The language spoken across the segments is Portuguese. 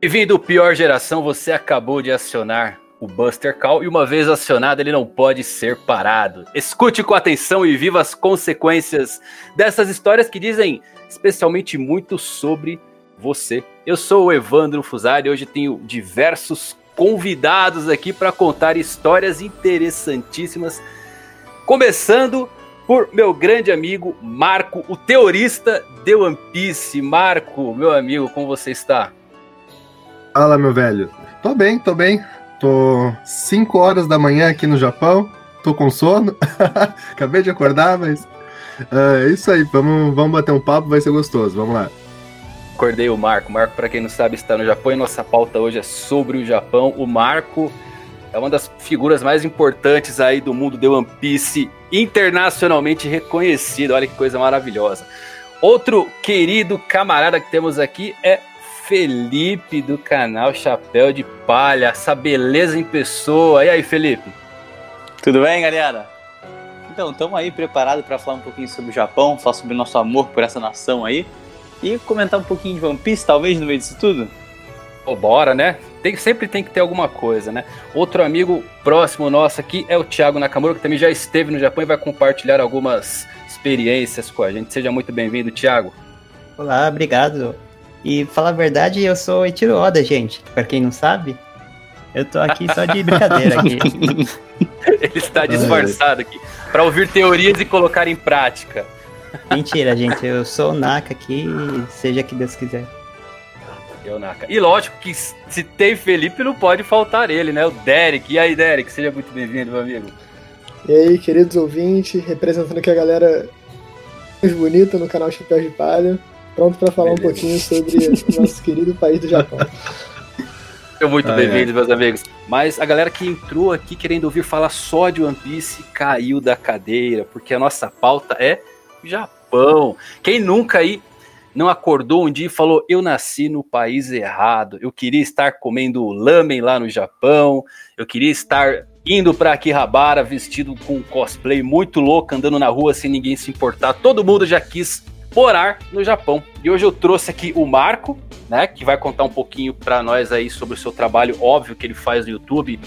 Bem-vindo, pior geração, você acabou de acionar o Buster Call e uma vez acionado ele não pode ser parado. Escute com atenção e viva as consequências dessas histórias que dizem especialmente muito sobre você. Eu sou o Evandro Fusari e hoje tenho diversos convidados aqui para contar histórias interessantíssimas. Começando por meu grande amigo Marco, o teorista de One Piece. Marco, meu amigo, como você está? Fala, meu velho. Tô bem, tô bem. Tô 5 horas da manhã aqui no Japão. Tô com sono. Acabei de acordar, mas. É isso aí, vamos, vamos bater um papo, vai ser gostoso. Vamos lá. Acordei o Marco. Marco, para quem não sabe, está no Japão e nossa pauta hoje é sobre o Japão. O Marco é uma das figuras mais importantes aí do mundo de One Piece, internacionalmente reconhecido. Olha que coisa maravilhosa. Outro querido camarada que temos aqui é Felipe do canal Chapéu de Palha, essa beleza em pessoa. E aí, Felipe? Tudo bem, galera? Então, estamos aí preparados para falar um pouquinho sobre o Japão, falar sobre nosso amor por essa nação aí e comentar um pouquinho de One Piece, talvez, no meio disso tudo. Pô, bora, né? Tem, sempre tem que ter alguma coisa, né? Outro amigo próximo nosso aqui é o Thiago Nakamura, que também já esteve no Japão e vai compartilhar algumas experiências com a gente. Seja muito bem-vindo, Thiago. Olá, obrigado. E falar a verdade, eu sou Itiro Oda, gente. Pra quem não sabe, eu tô aqui só de brincadeira aqui. Ele está disfarçado aqui. Para ouvir teorias e colocar em prática. Mentira, gente. Eu sou o Naka aqui, seja que Deus quiser. Eu, Naka. E lógico que se tem Felipe, não pode faltar ele, né? O Derek. E aí, Derek, seja muito bem-vindo, meu amigo. E aí, queridos ouvintes, representando aqui a galera mais bonita no canal Chapéu de Palha pronto para falar Beleza. um pouquinho sobre o nosso querido país do Japão. Sejam muito bem-vindos, meus amigos. Mas a galera que entrou aqui querendo ouvir falar só de One Piece caiu da cadeira, porque a nossa pauta é Japão. Quem nunca aí não acordou um dia e falou: Eu nasci no país errado, eu queria estar comendo lamen lá no Japão, eu queria estar indo para Akihabara vestido com um cosplay muito louco, andando na rua sem ninguém se importar. Todo mundo já quis morar no Japão. E hoje eu trouxe aqui o Marco, né, que vai contar um pouquinho para nós aí sobre o seu trabalho, óbvio que ele faz no YouTube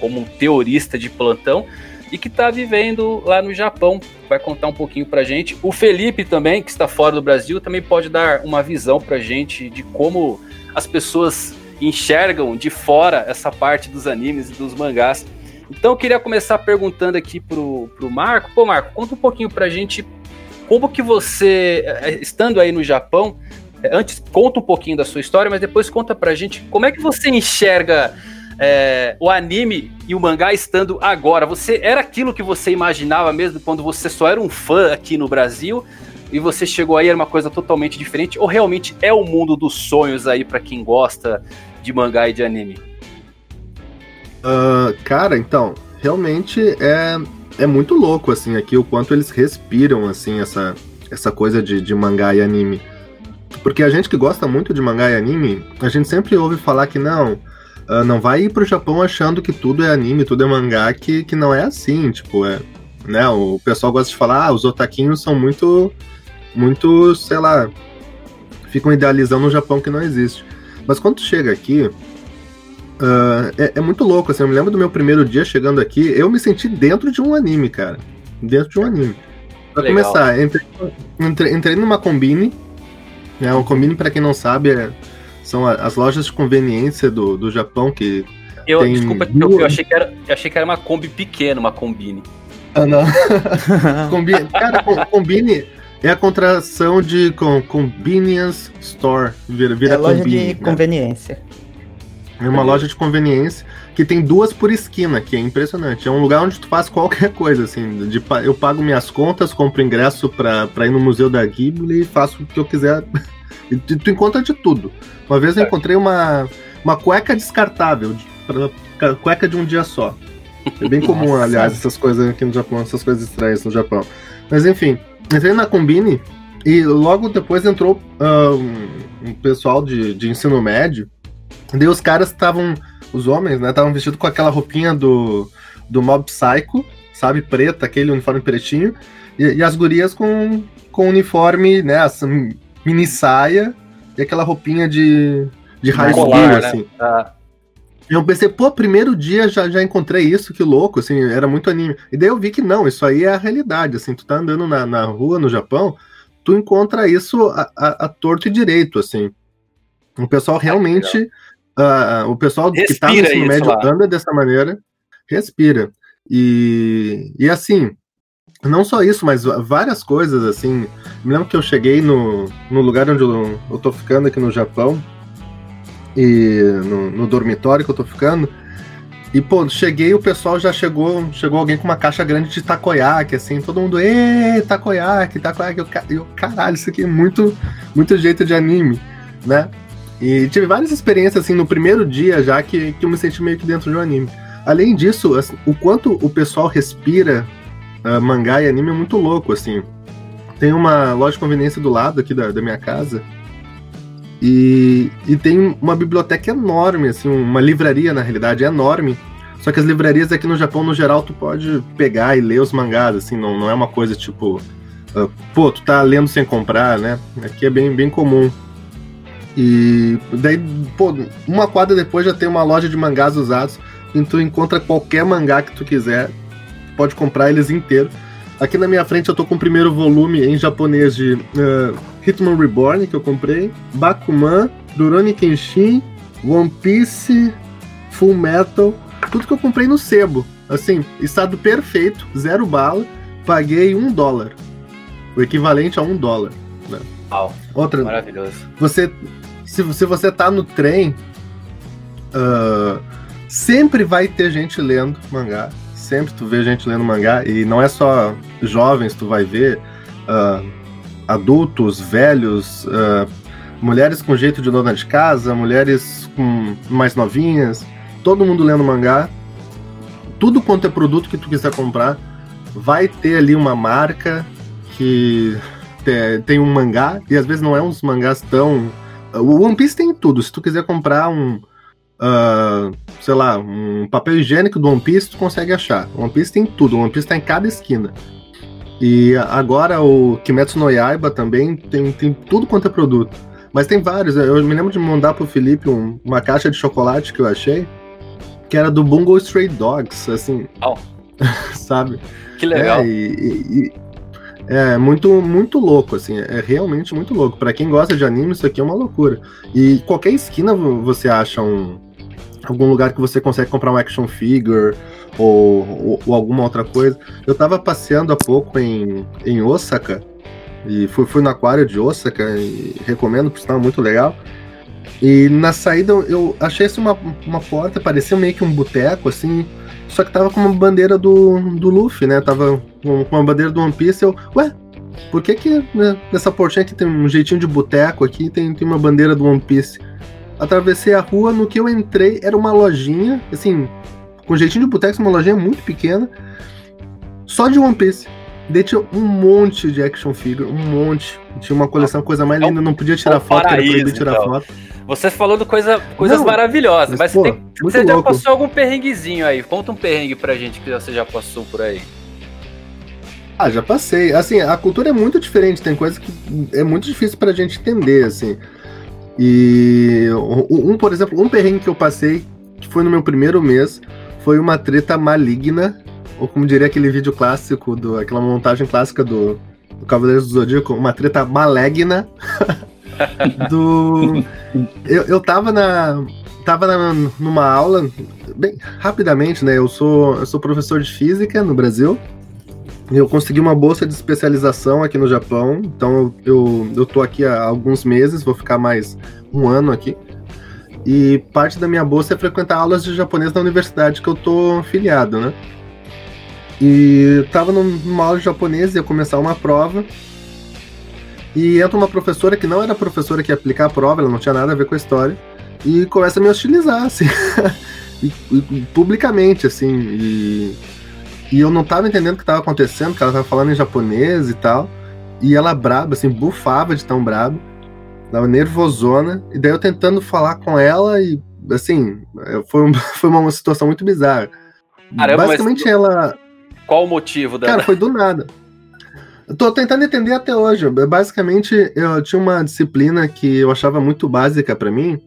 como um teorista de plantão e que está vivendo lá no Japão. Vai contar um pouquinho pra gente. O Felipe também, que está fora do Brasil, também pode dar uma visão pra gente de como as pessoas enxergam de fora essa parte dos animes e dos mangás. Então eu queria começar perguntando aqui pro, pro Marco. Pô, Marco, conta um pouquinho pra gente como que você, é, é, estando aí no Japão, é, antes conta um pouquinho da sua história, mas depois conta pra gente como é que você enxerga é, o anime e o mangá estando agora. Você era aquilo que você imaginava mesmo quando você só era um fã aqui no Brasil e você chegou aí era uma coisa totalmente diferente ou realmente é o mundo dos sonhos aí para quem gosta de mangá e de anime? Uh, cara, então realmente é é muito louco, assim, aqui, o quanto eles respiram, assim, essa, essa coisa de, de mangá e anime. Porque a gente que gosta muito de mangá e anime, a gente sempre ouve falar que não, uh, não vai ir pro Japão achando que tudo é anime, tudo é mangá, que, que não é assim, tipo, é, né, o pessoal gosta de falar, ah, os otaquinhos são muito, muito, sei lá, ficam idealizando um Japão que não existe. Mas quando chega aqui, Uh, é, é, muito louco, assim, eu me lembro do meu primeiro dia chegando aqui, eu me senti dentro de um anime, cara. Dentro de um anime. Pra Legal. começar, entrei, entrei, entrei, numa combine, né, um combine, para quem não sabe, é, são as lojas de conveniência do, do Japão que eu, tem desculpa, eu, eu, achei que era, eu achei que era uma Kombi pequena, uma Combine. Ah, não. combine, cara, Combine é a contração de com, Convenience Store. Vira, vira é loja combine, de né? conveniência. É uma loja de conveniência que tem duas por esquina, que é impressionante. É um lugar onde tu faz qualquer coisa, assim. De, eu pago minhas contas, compro ingresso pra, pra ir no Museu da Ghibli e faço o que eu quiser. e tu, encontra de tudo. Uma vez eu encontrei uma, uma cueca descartável, pra, cueca de um dia só. É bem comum, Nossa. aliás, essas coisas aqui no Japão, essas coisas estranhas no Japão. Mas enfim, entrei na Combine e logo depois entrou uh, um, um pessoal de, de ensino médio Daí os caras estavam, os homens, né, estavam vestidos com aquela roupinha do, do Mob Psycho, sabe, preta, aquele uniforme pretinho, e, e as gurias com, com uniforme, né, mini saia e aquela roupinha de, de high school, assim. Ah. Eu pensei, pô, primeiro dia já, já encontrei isso, que louco, assim, era muito anime. E daí eu vi que não, isso aí é a realidade, assim, tu tá andando na, na rua no Japão, tu encontra isso a, a, a torto e direito, assim. O pessoal realmente, uh, o pessoal respira que tá no ensino médio lá. anda dessa maneira, respira. E, e assim, não só isso, mas várias coisas, assim. Me lembro que eu cheguei no, no lugar onde eu, eu tô ficando aqui no Japão, e no, no dormitório que eu tô ficando. E, pô, cheguei o pessoal já chegou, chegou alguém com uma caixa grande de takoyaki, assim, todo mundo, ê, takoyaki, takoyaki. Eu, eu, caralho, isso aqui é muito, muito jeito de anime, né? E tive várias experiências, assim, no primeiro dia já que, que eu me senti meio que dentro de um anime. Além disso, assim, o quanto o pessoal respira uh, mangá e anime é muito louco, assim. Tem uma loja de conveniência do lado aqui da, da minha casa, e, e tem uma biblioteca enorme, assim, uma livraria na realidade enorme. Só que as livrarias aqui no Japão, no geral, tu pode pegar e ler os mangás, assim, não, não é uma coisa tipo. Uh, pô, tu tá lendo sem comprar, né? Aqui é bem, bem comum. E daí, pô, uma quadra depois já tem uma loja de mangás usados. E tu encontra qualquer mangá que tu quiser, pode comprar eles inteiros. Aqui na minha frente eu tô com o primeiro volume em japonês de uh, Hitman Reborn, que eu comprei, Bakuman, Rurouni Kenshin, One Piece, Full Metal, tudo que eu comprei no sebo. Assim, estado perfeito, zero bala, paguei um dólar. O equivalente a um dólar. Né? Uau, Outra, maravilhoso. Você, se, se você tá no trem, uh, sempre vai ter gente lendo mangá sempre tu vê gente lendo mangá, e não é só jovens, tu vai ver uh, adultos, velhos, uh, mulheres com jeito de dona de casa, mulheres com mais novinhas, todo mundo lendo mangá. Tudo quanto é produto que tu quiser comprar, vai ter ali uma marca que tem um mangá, e às vezes não é uns mangás tão. O One Piece tem tudo. Se tu quiser comprar um, uh, sei lá, um papel higiênico do One Piece, tu consegue achar. O One Piece tem tudo, o One Piece tá em cada esquina. E agora o Kimetsu no Yaiba também tem, tem tudo quanto é produto. Mas tem vários. Eu me lembro de mandar pro Felipe um, uma caixa de chocolate que eu achei, que era do Bungo Stray Dogs, assim. Oh. sabe? Que legal. É, e, e, é muito, muito louco, assim, é realmente muito louco. Para quem gosta de anime, isso aqui é uma loucura. E qualquer esquina você acha um, algum lugar que você consegue comprar um action figure ou, ou, ou, alguma outra coisa. Eu tava passeando há pouco em, em Osaka e fui, fui no aquário de Osaka recomendo, porque está muito legal. E na saída eu achei assim, uma, uma porta, parecia meio que um boteco, assim, só que tava com uma bandeira do, do Luffy, né? Tava com uma bandeira do One Piece. Eu, ué, por que que né, nessa portinha aqui tem um jeitinho de boteco aqui tem, tem uma bandeira do One Piece? atravessei a rua, no que eu entrei era uma lojinha, assim, com jeitinho de boteco, uma lojinha muito pequena, só de One Piece. Daí tinha um monte de action figure, um monte. Tinha uma coleção, coisa mais linda, não podia tirar foto, paraíso, era tirar então. foto. Você falou de coisa, coisas não, maravilhosas, mas, mas pô, você, tem, você já passou algum perrenguezinho aí? Conta um perrengue pra gente que você já passou por aí. Ah, já passei. Assim, a cultura é muito diferente, tem coisas que é muito difícil pra gente entender, assim. E um, por exemplo, um perrengue que eu passei, que foi no meu primeiro mês, foi uma treta maligna, ou como diria aquele vídeo clássico, do, aquela montagem clássica do, do Cavaleiros do Zodíaco, uma treta maligna. do. Eu, eu tava na. Tava na, numa aula, bem rapidamente, né? Eu sou, eu sou professor de física no Brasil. Eu consegui uma bolsa de especialização aqui no Japão, então eu, eu tô aqui há alguns meses, vou ficar mais um ano aqui. E parte da minha bolsa é frequentar aulas de japonês na universidade que eu tô filiado, né? E tava numa aula de japonês, ia começar uma prova. E entra uma professora que não era professora que ia aplicar a prova, ela não tinha nada a ver com a história. E começa a me hostilizar, assim. e, e, publicamente, assim. E e eu não tava entendendo o que tava acontecendo, que ela tava falando em japonês e tal. E ela braba, assim, bufava de tão brabo. Tava nervosona. E daí eu tentando falar com ela e, assim, foi, foi uma situação muito bizarra. Caramba, Basicamente mas... ela. Qual o motivo dela? Cara, foi do nada. Eu tô tentando entender até hoje. Basicamente, eu tinha uma disciplina que eu achava muito básica para mim,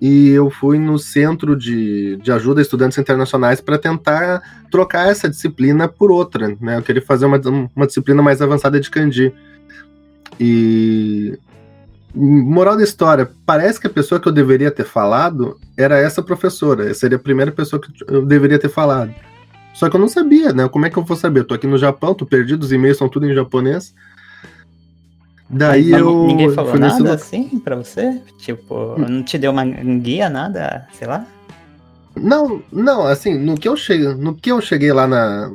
e eu fui no centro de, de ajuda a estudantes internacionais para tentar trocar essa disciplina por outra, né? Eu queria fazer uma, uma disciplina mais avançada de kanji. E moral da história, parece que a pessoa que eu deveria ter falado era essa professora. seria a primeira pessoa que eu deveria ter falado. Só que eu não sabia, né? Como é que eu vou saber? Eu tô aqui no Japão, tô perdido, os e-mails são tudo em japonês. Daí Mas, eu. Ninguém falou nada assim pra você? Tipo, não te deu uma guia, nada, sei lá? Não, não, assim, no que eu cheguei, no que eu cheguei lá na,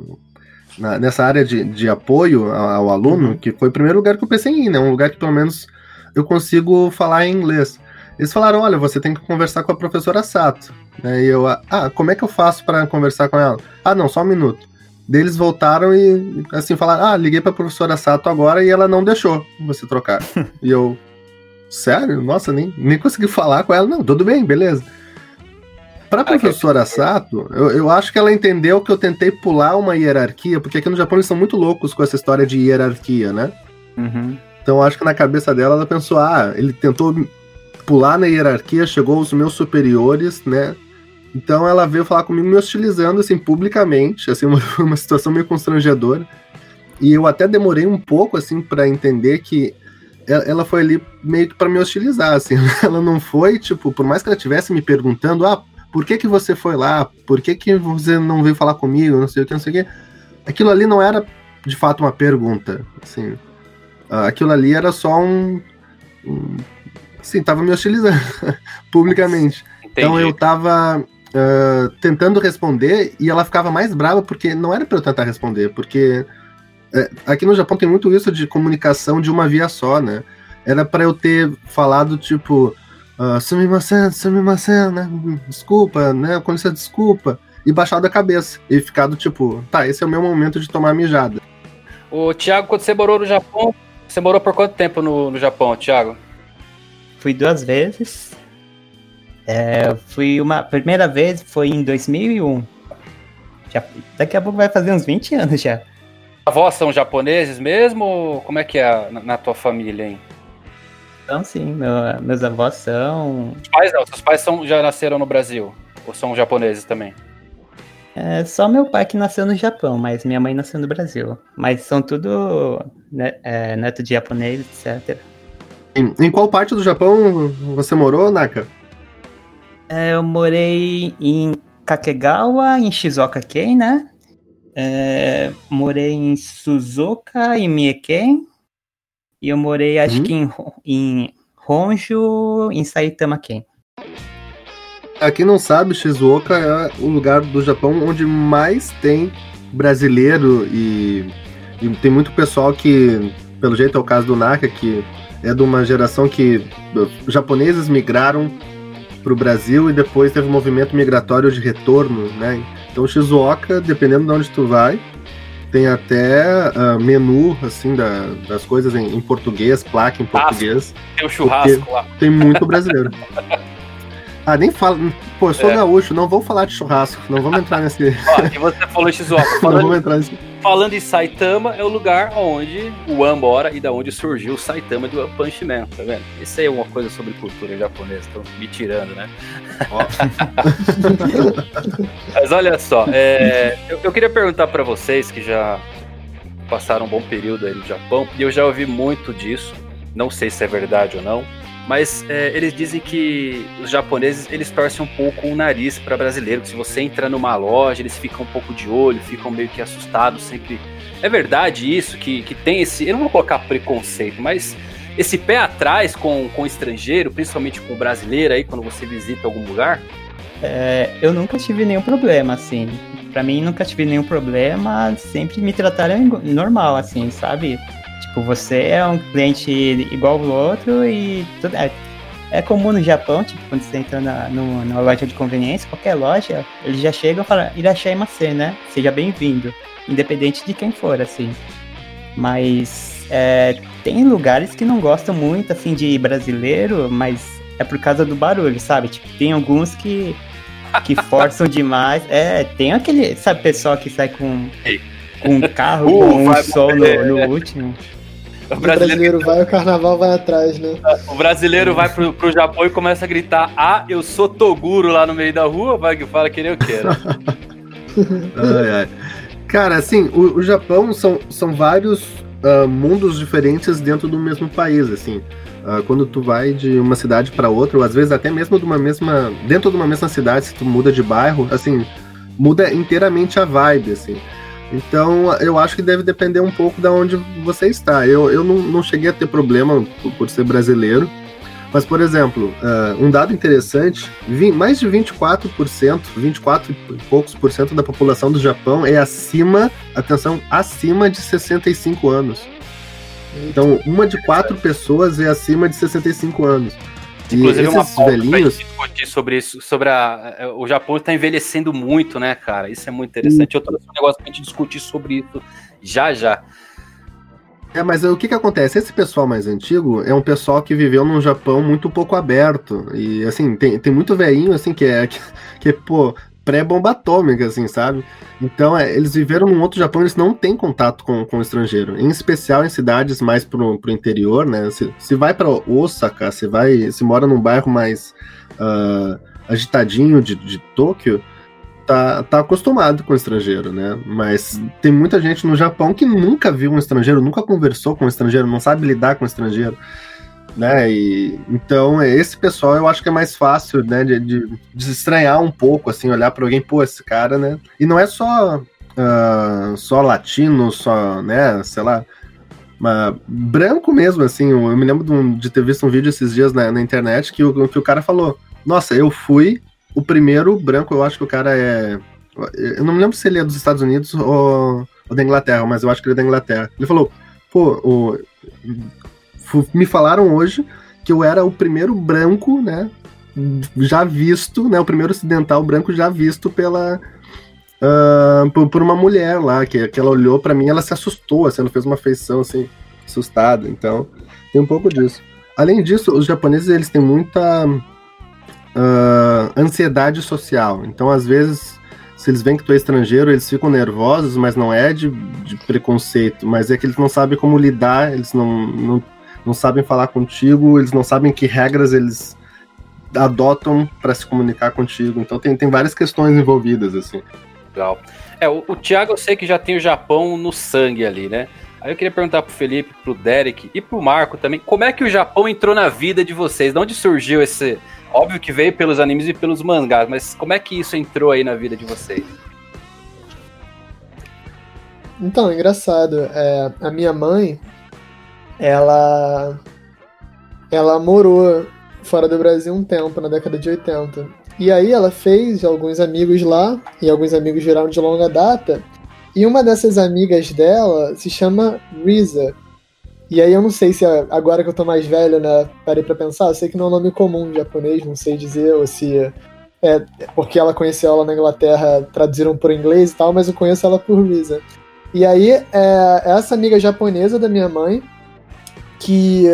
na nessa área de, de apoio ao, ao aluno, uhum. que foi o primeiro lugar que eu pensei em ir, né? Um lugar que pelo menos eu consigo falar em inglês. Eles falaram: olha, você tem que conversar com a professora Sato. Né? E eu, ah, como é que eu faço para conversar com ela? Ah, não, só um minuto. Deles voltaram e assim falaram: Ah, liguei pra professora Sato agora e ela não deixou você trocar. e eu, sério? Nossa, nem, nem consegui falar com ela. Não, tudo bem, beleza. Pra professora Sato, eu, eu acho que ela entendeu que eu tentei pular uma hierarquia, porque aqui no Japão eles são muito loucos com essa história de hierarquia, né? Uhum. Então acho que na cabeça dela ela pensou: ah, ele tentou pular na hierarquia, chegou aos meus superiores, né? Então ela veio falar comigo me hostilizando, assim, publicamente, assim, uma, uma situação meio constrangedora. E eu até demorei um pouco, assim, para entender que ela foi ali meio que para me hostilizar, assim. Ela não foi, tipo, por mais que ela estivesse me perguntando, ah, por que que você foi lá? Por que que você não veio falar comigo? Não sei o que, não sei o que. Aquilo ali não era, de fato, uma pergunta, assim. Aquilo ali era só um... um assim, tava me hostilizando publicamente. Entendi. Então eu tava uh, tentando responder e ela ficava mais brava porque não era para eu tentar responder, porque uh, aqui no Japão tem muito isso de comunicação de uma via só, né? Era para eu ter falado tipo uh, sumimasen, sumimasen, né? Desculpa, né? Com licença, desculpa. E baixado a cabeça. E ficado tipo, tá, esse é o meu momento de tomar mijada. Ô, Thiago, quando você morou no Japão, você morou por quanto tempo no, no Japão, Thiago? Fui duas vezes. É, fui uma primeira vez foi em 2001. Já, daqui a pouco vai fazer uns 20 anos já. Avós são japoneses mesmo? Como é que é na, na tua família, hein? Então sim, meu, meus avós são. Os pais não, seus pais são, já nasceram no Brasil? Ou são japoneses também? É só meu pai que nasceu no Japão, mas minha mãe nasceu no Brasil. Mas são tudo né, é, neto de japonês, etc. Em, em qual parte do Japão você morou, Naka? É, eu morei em Kakegawa, em Shizuoka-ken, né? É, morei em Suzuka, em Mieken. E eu morei, acho hum. que em, em Honjo, em Saitama-ken. Aqui não sabe, Shizuoka é o lugar do Japão onde mais tem brasileiro e, e tem muito pessoal que, pelo jeito é o caso do Naka, que é de uma geração que japoneses migraram para o Brasil e depois teve um movimento migratório de retorno, né? Então Shizuoka, dependendo de onde tu vai, tem até uh, menu assim da, das coisas em, em, português, placa em português. Tem o churrasco lá. Tem muito brasileiro. Ah, nem fala. Pô, eu sou é. gaúcho, não vou falar de churrasco, não vamos entrar nesse. Ó, e você falou Shizuoka. Não vamos entrar nesse. Falando em Saitama, é o lugar onde o One mora e da onde surgiu o Saitama do Punch Man, tá vendo? Isso aí é uma coisa sobre cultura japonesa, estão me tirando, né? Mas olha só, é, eu, eu, queria perguntar para vocês que já passaram um bom período aí no Japão, e eu já ouvi muito disso, não sei se é verdade ou não, mas é, eles dizem que os japoneses eles torcem um pouco o nariz para brasileiro. Se você entra numa loja, eles ficam um pouco de olho, ficam meio que assustados sempre. É verdade isso que, que tem esse. Eu não vou colocar preconceito, mas esse pé atrás com, com estrangeiro, principalmente com o brasileiro aí quando você visita algum lugar? É, eu nunca tive nenhum problema, assim. Para mim, nunca tive nenhum problema. Sempre me trataram normal, assim, sabe? Tipo, você é um cliente igual o outro e tudo. É, é comum no Japão, tipo, quando você entra na, no, numa loja de conveniência, qualquer loja, eles já chegam e falam, Irashai né? Seja bem-vindo. Independente de quem for, assim. Mas é, tem lugares que não gostam muito, assim, de brasileiro, mas é por causa do barulho, sabe? Tipo, tem alguns que, que forçam demais. É, tem aquele, sabe, pessoal que sai com, com um carro, uh, com um som no, no último. O brasileiro, vai, o carnaval vai atrás, né? O brasileiro vai pro, pro Japão e começa a gritar: Ah, eu sou Toguro lá no meio da rua, vai que fala que nem eu quero. ai, ai. Cara, assim, o, o Japão são, são vários uh, mundos diferentes dentro do mesmo país, assim. Uh, quando tu vai de uma cidade para outra, ou às vezes até mesmo de uma mesma. dentro de uma mesma cidade, se tu muda de bairro, assim, muda inteiramente a vibe, assim. Então, eu acho que deve depender um pouco de onde você está. Eu, eu não, não cheguei a ter problema por, por ser brasileiro, mas, por exemplo, uh, um dado interessante: mais de 24%, 24 e poucos por cento da população do Japão é acima, atenção, acima de 65 anos. Então, uma de quatro pessoas é acima de 65 anos. Inclusive, uma pauta velhinhos... discutir sobre isso, sobre a, é, o Japão está envelhecendo muito, né, cara? Isso é muito interessante. Hum. Eu trouxe um negócio pra gente discutir sobre isso já já. É, mas o que que acontece? Esse pessoal mais antigo é um pessoal que viveu num Japão muito pouco aberto. E, assim, tem, tem muito velhinho, assim, que é, que, que pô, pré-bomba atômica, assim, sabe? Então, é, eles viveram num outro Japão, eles não têm contato com, com o estrangeiro. Em especial em cidades mais pro, pro interior, né? Se, se vai para Osaka, se vai, se mora num bairro mais uh, agitadinho de, de Tóquio, tá, tá acostumado com o estrangeiro, né? Mas tem muita gente no Japão que nunca viu um estrangeiro, nunca conversou com um estrangeiro, não sabe lidar com um estrangeiro né? E então esse pessoal eu acho que é mais fácil, né, de, de, de estranhar um pouco, assim, olhar para alguém, pô, esse cara, né? E não é só uh, só latino, só, né, sei lá, mas branco mesmo, assim. Eu me lembro de, um, de, ter visto um vídeo esses dias na, na internet que o, que o cara falou: Nossa, eu fui o primeiro branco, eu acho que o cara é. Eu não me lembro se ele é dos Estados Unidos ou, ou da Inglaterra, mas eu acho que ele é da Inglaterra. Ele falou: Pô, o, me falaram hoje que eu era o primeiro branco, né? Já visto, né? O primeiro ocidental branco já visto pela. Uh, por, por, uma mulher lá, que, que ela olhou para mim ela se assustou, assim, ela fez uma feição assim, assustada. Então, tem um pouco disso. Além disso, os japoneses eles têm muita uh, ansiedade social. Então, às vezes, se eles veem que tu é estrangeiro, eles ficam nervosos, mas não é de, de preconceito, mas é que eles não sabem como lidar, eles não, não não sabem falar contigo, eles não sabem que regras eles adotam para se comunicar contigo. Então tem, tem várias questões envolvidas, assim. Legal. É, o, o Thiago eu sei que já tem o Japão no sangue ali, né? Aí eu queria perguntar pro Felipe, pro Derek e pro Marco também, como é que o Japão entrou na vida de vocês? De onde surgiu esse. Óbvio que veio pelos animes e pelos mangás, mas como é que isso entrou aí na vida de vocês? Então, engraçado. É, a minha mãe, ela ela morou fora do Brasil um tempo, na década de 80. E aí ela fez alguns amigos lá, e alguns amigos viraram de longa data. E uma dessas amigas dela se chama Risa. E aí eu não sei se agora que eu tô mais velho, né, parei pra pensar, eu sei que não é um nome comum em japonês, não sei dizer, ou se é porque ela conheceu ela na Inglaterra, traduziram por inglês e tal, mas eu conheço ela por Risa. E aí, é, essa amiga japonesa da minha mãe, que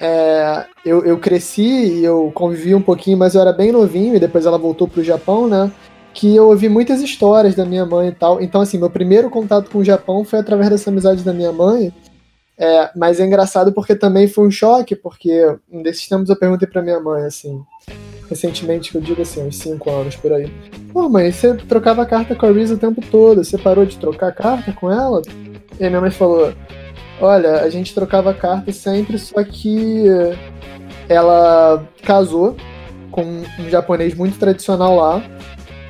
é, eu, eu cresci e eu convivi um pouquinho, mas eu era bem novinho, e depois ela voltou pro Japão, né? Que eu ouvi muitas histórias da minha mãe e tal. Então, assim, meu primeiro contato com o Japão foi através dessa amizade da minha mãe. É, mas é engraçado porque também foi um choque, porque um desses tempos eu perguntei pra minha mãe, assim, recentemente, que eu digo assim, uns 5 anos por aí. Pô, mãe, você trocava carta com a Reese o tempo todo, você parou de trocar carta com ela? E a minha mãe falou, Olha, a gente trocava cartas sempre, só que ela casou com um japonês muito tradicional lá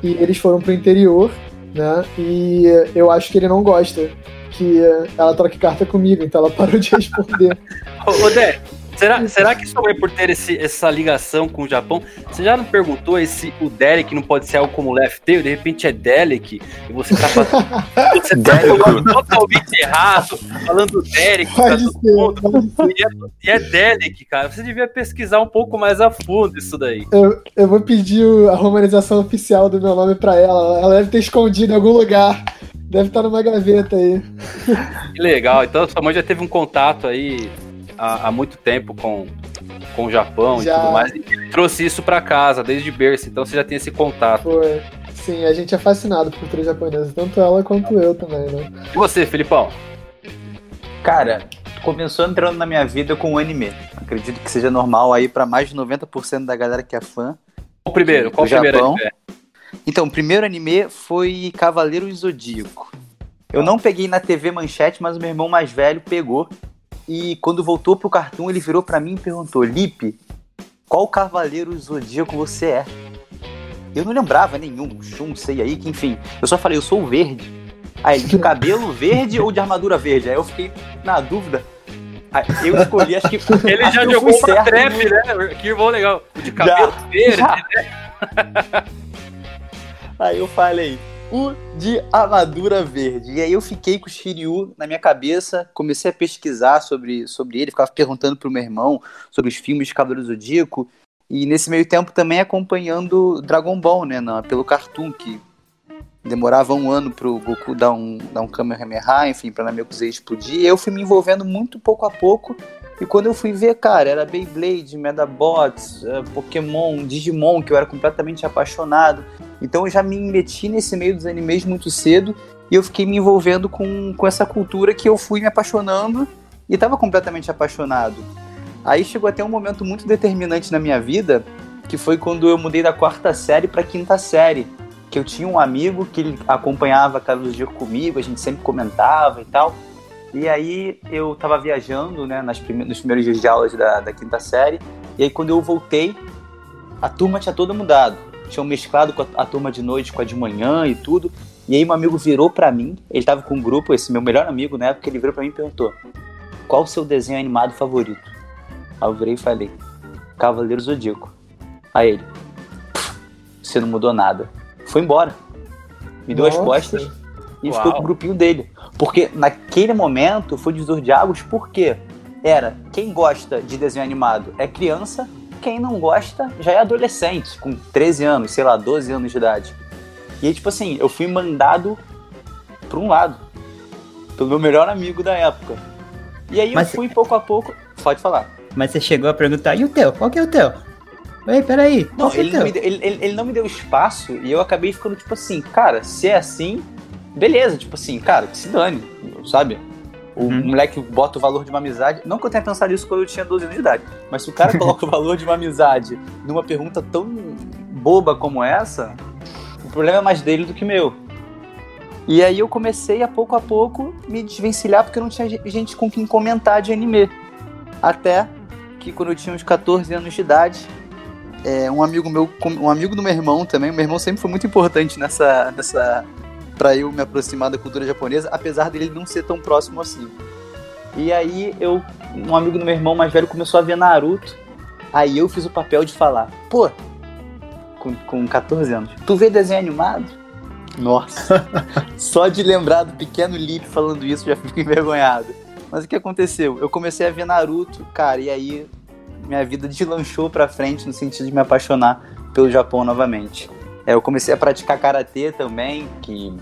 e eles foram pro interior, né? E eu acho que ele não gosta que ela troque carta comigo, então ela parou de responder. Ô, Dé, Será, será que só é por ter esse, essa ligação com o Japão? Você já não perguntou se o Derek não pode ser algo como Left Tail? De repente é Derek e você tá fazendo. você tá falando totalmente errado, falando Derek pra todo mundo. E é, e é Derek, cara. Você devia pesquisar um pouco mais a fundo isso daí. Eu, eu vou pedir a romanização oficial do meu nome pra ela. Ela deve ter escondido em algum lugar. Deve estar numa gaveta aí. Que legal. Então sua mãe já teve um contato aí há, há muito tempo com, com o Japão já. e tudo mais. E trouxe isso para casa desde berço, então você já tem esse contato. Foi. Sim, a gente é fascinado por cultura japonesa, tanto ela quanto eu também, né? E você, Filipão? Cara, começou entrando na minha vida com o anime. Acredito que seja normal aí para mais de 90% da galera que é fã. O primeiro, qual o primeiro Japão. anime? Então, o primeiro anime foi Cavaleiro Zodíaco. Eu não peguei na TV Manchete, mas o meu irmão mais velho pegou. E quando voltou pro cartoon, ele virou para mim e perguntou: Lipe, qual Cavaleiro Zodíaco você é? Eu não lembrava nenhum, Shun, sei aí, que enfim. Eu só falei, eu sou o verde. Aí ele, de cabelo verde ou de armadura verde? Aí eu fiquei na dúvida. Aí eu escolhi, acho que. Ele acho já que jogou uma trap, né? Que irmão legal. De cabelo já, verde, já. né? Aí eu falei, o de armadura verde. E aí eu fiquei com o Shiryu na minha cabeça, comecei a pesquisar sobre, sobre ele, ficava perguntando pro meu irmão sobre os filmes de Cavaleiro Zodíaco. E nesse meio tempo também acompanhando Dragon Ball, né? Na, pelo Cartoon, que demorava um ano pro Goku dar um, dar um Kamehameha, enfim, pra Namekusei explodir. E eu fui me envolvendo muito pouco a pouco. E quando eu fui ver, cara, era Beyblade, Medabots, uh, Pokémon, Digimon, que eu era completamente apaixonado. Então eu já me meti nesse meio dos animes muito cedo e eu fiquei me envolvendo com, com essa cultura que eu fui me apaixonando e estava completamente apaixonado. Aí chegou até um momento muito determinante na minha vida, que foi quando eu mudei da quarta série para quinta série. Que eu tinha um amigo que acompanhava Carlos Dias comigo, a gente sempre comentava e tal. E aí eu tava viajando, né, nas prime nos primeiros dias de aulas da, da quinta série. E aí quando eu voltei, a turma tinha toda mudado. Tinham mesclado com a, a, turma de noite com a de manhã e tudo. E aí um amigo virou para mim, ele tava com um grupo, esse meu melhor amigo na época, ele virou para mim e perguntou: "Qual o seu desenho animado favorito?" Aí eu virei e falei, Cavaleiro Zodíaco. Aí ele, você não mudou nada. Foi embora. Me deu Nossa. as costas e Uau. ficou com o grupinho dele. Porque naquele momento foi divisor de águas, porque era quem gosta de desenho animado é criança, quem não gosta já é adolescente, com 13 anos, sei lá, 12 anos de idade. E aí, tipo assim, eu fui mandado para um lado, pelo meu melhor amigo da época. E aí Mas... eu fui pouco a pouco. Pode falar. Mas você chegou a perguntar, e o teu? Qual que é o teu? Ei, peraí. Não, é ele, não deu, ele, ele, ele, não me deu espaço e eu acabei ficando tipo assim, cara, se é assim, beleza, tipo assim, cara, que se dane, sabe? O uhum. moleque bota o valor de uma amizade. Não que eu tenha pensado isso quando eu tinha 12 anos de idade, mas se o cara coloca o valor de uma amizade numa pergunta tão boba como essa, o problema é mais dele do que meu. E aí eu comecei a pouco a pouco me desvencilhar porque não tinha gente com quem comentar de anime. Até que quando eu tinha uns 14 anos de idade, é, um amigo meu, um amigo do meu irmão também, meu irmão sempre foi muito importante nessa, nessa para eu me aproximar da cultura japonesa, apesar dele não ser tão próximo assim. E aí eu, um amigo do meu irmão mais velho começou a ver Naruto, aí eu fiz o papel de falar, pô, com, com 14 anos, tu vê desenho animado? Nossa, só de lembrar do pequeno Lip falando isso já fico envergonhado. Mas o que aconteceu? Eu comecei a ver Naruto, cara, e aí minha vida deslanchou pra frente no sentido de me apaixonar pelo Japão novamente. É, eu comecei a praticar karatê também, que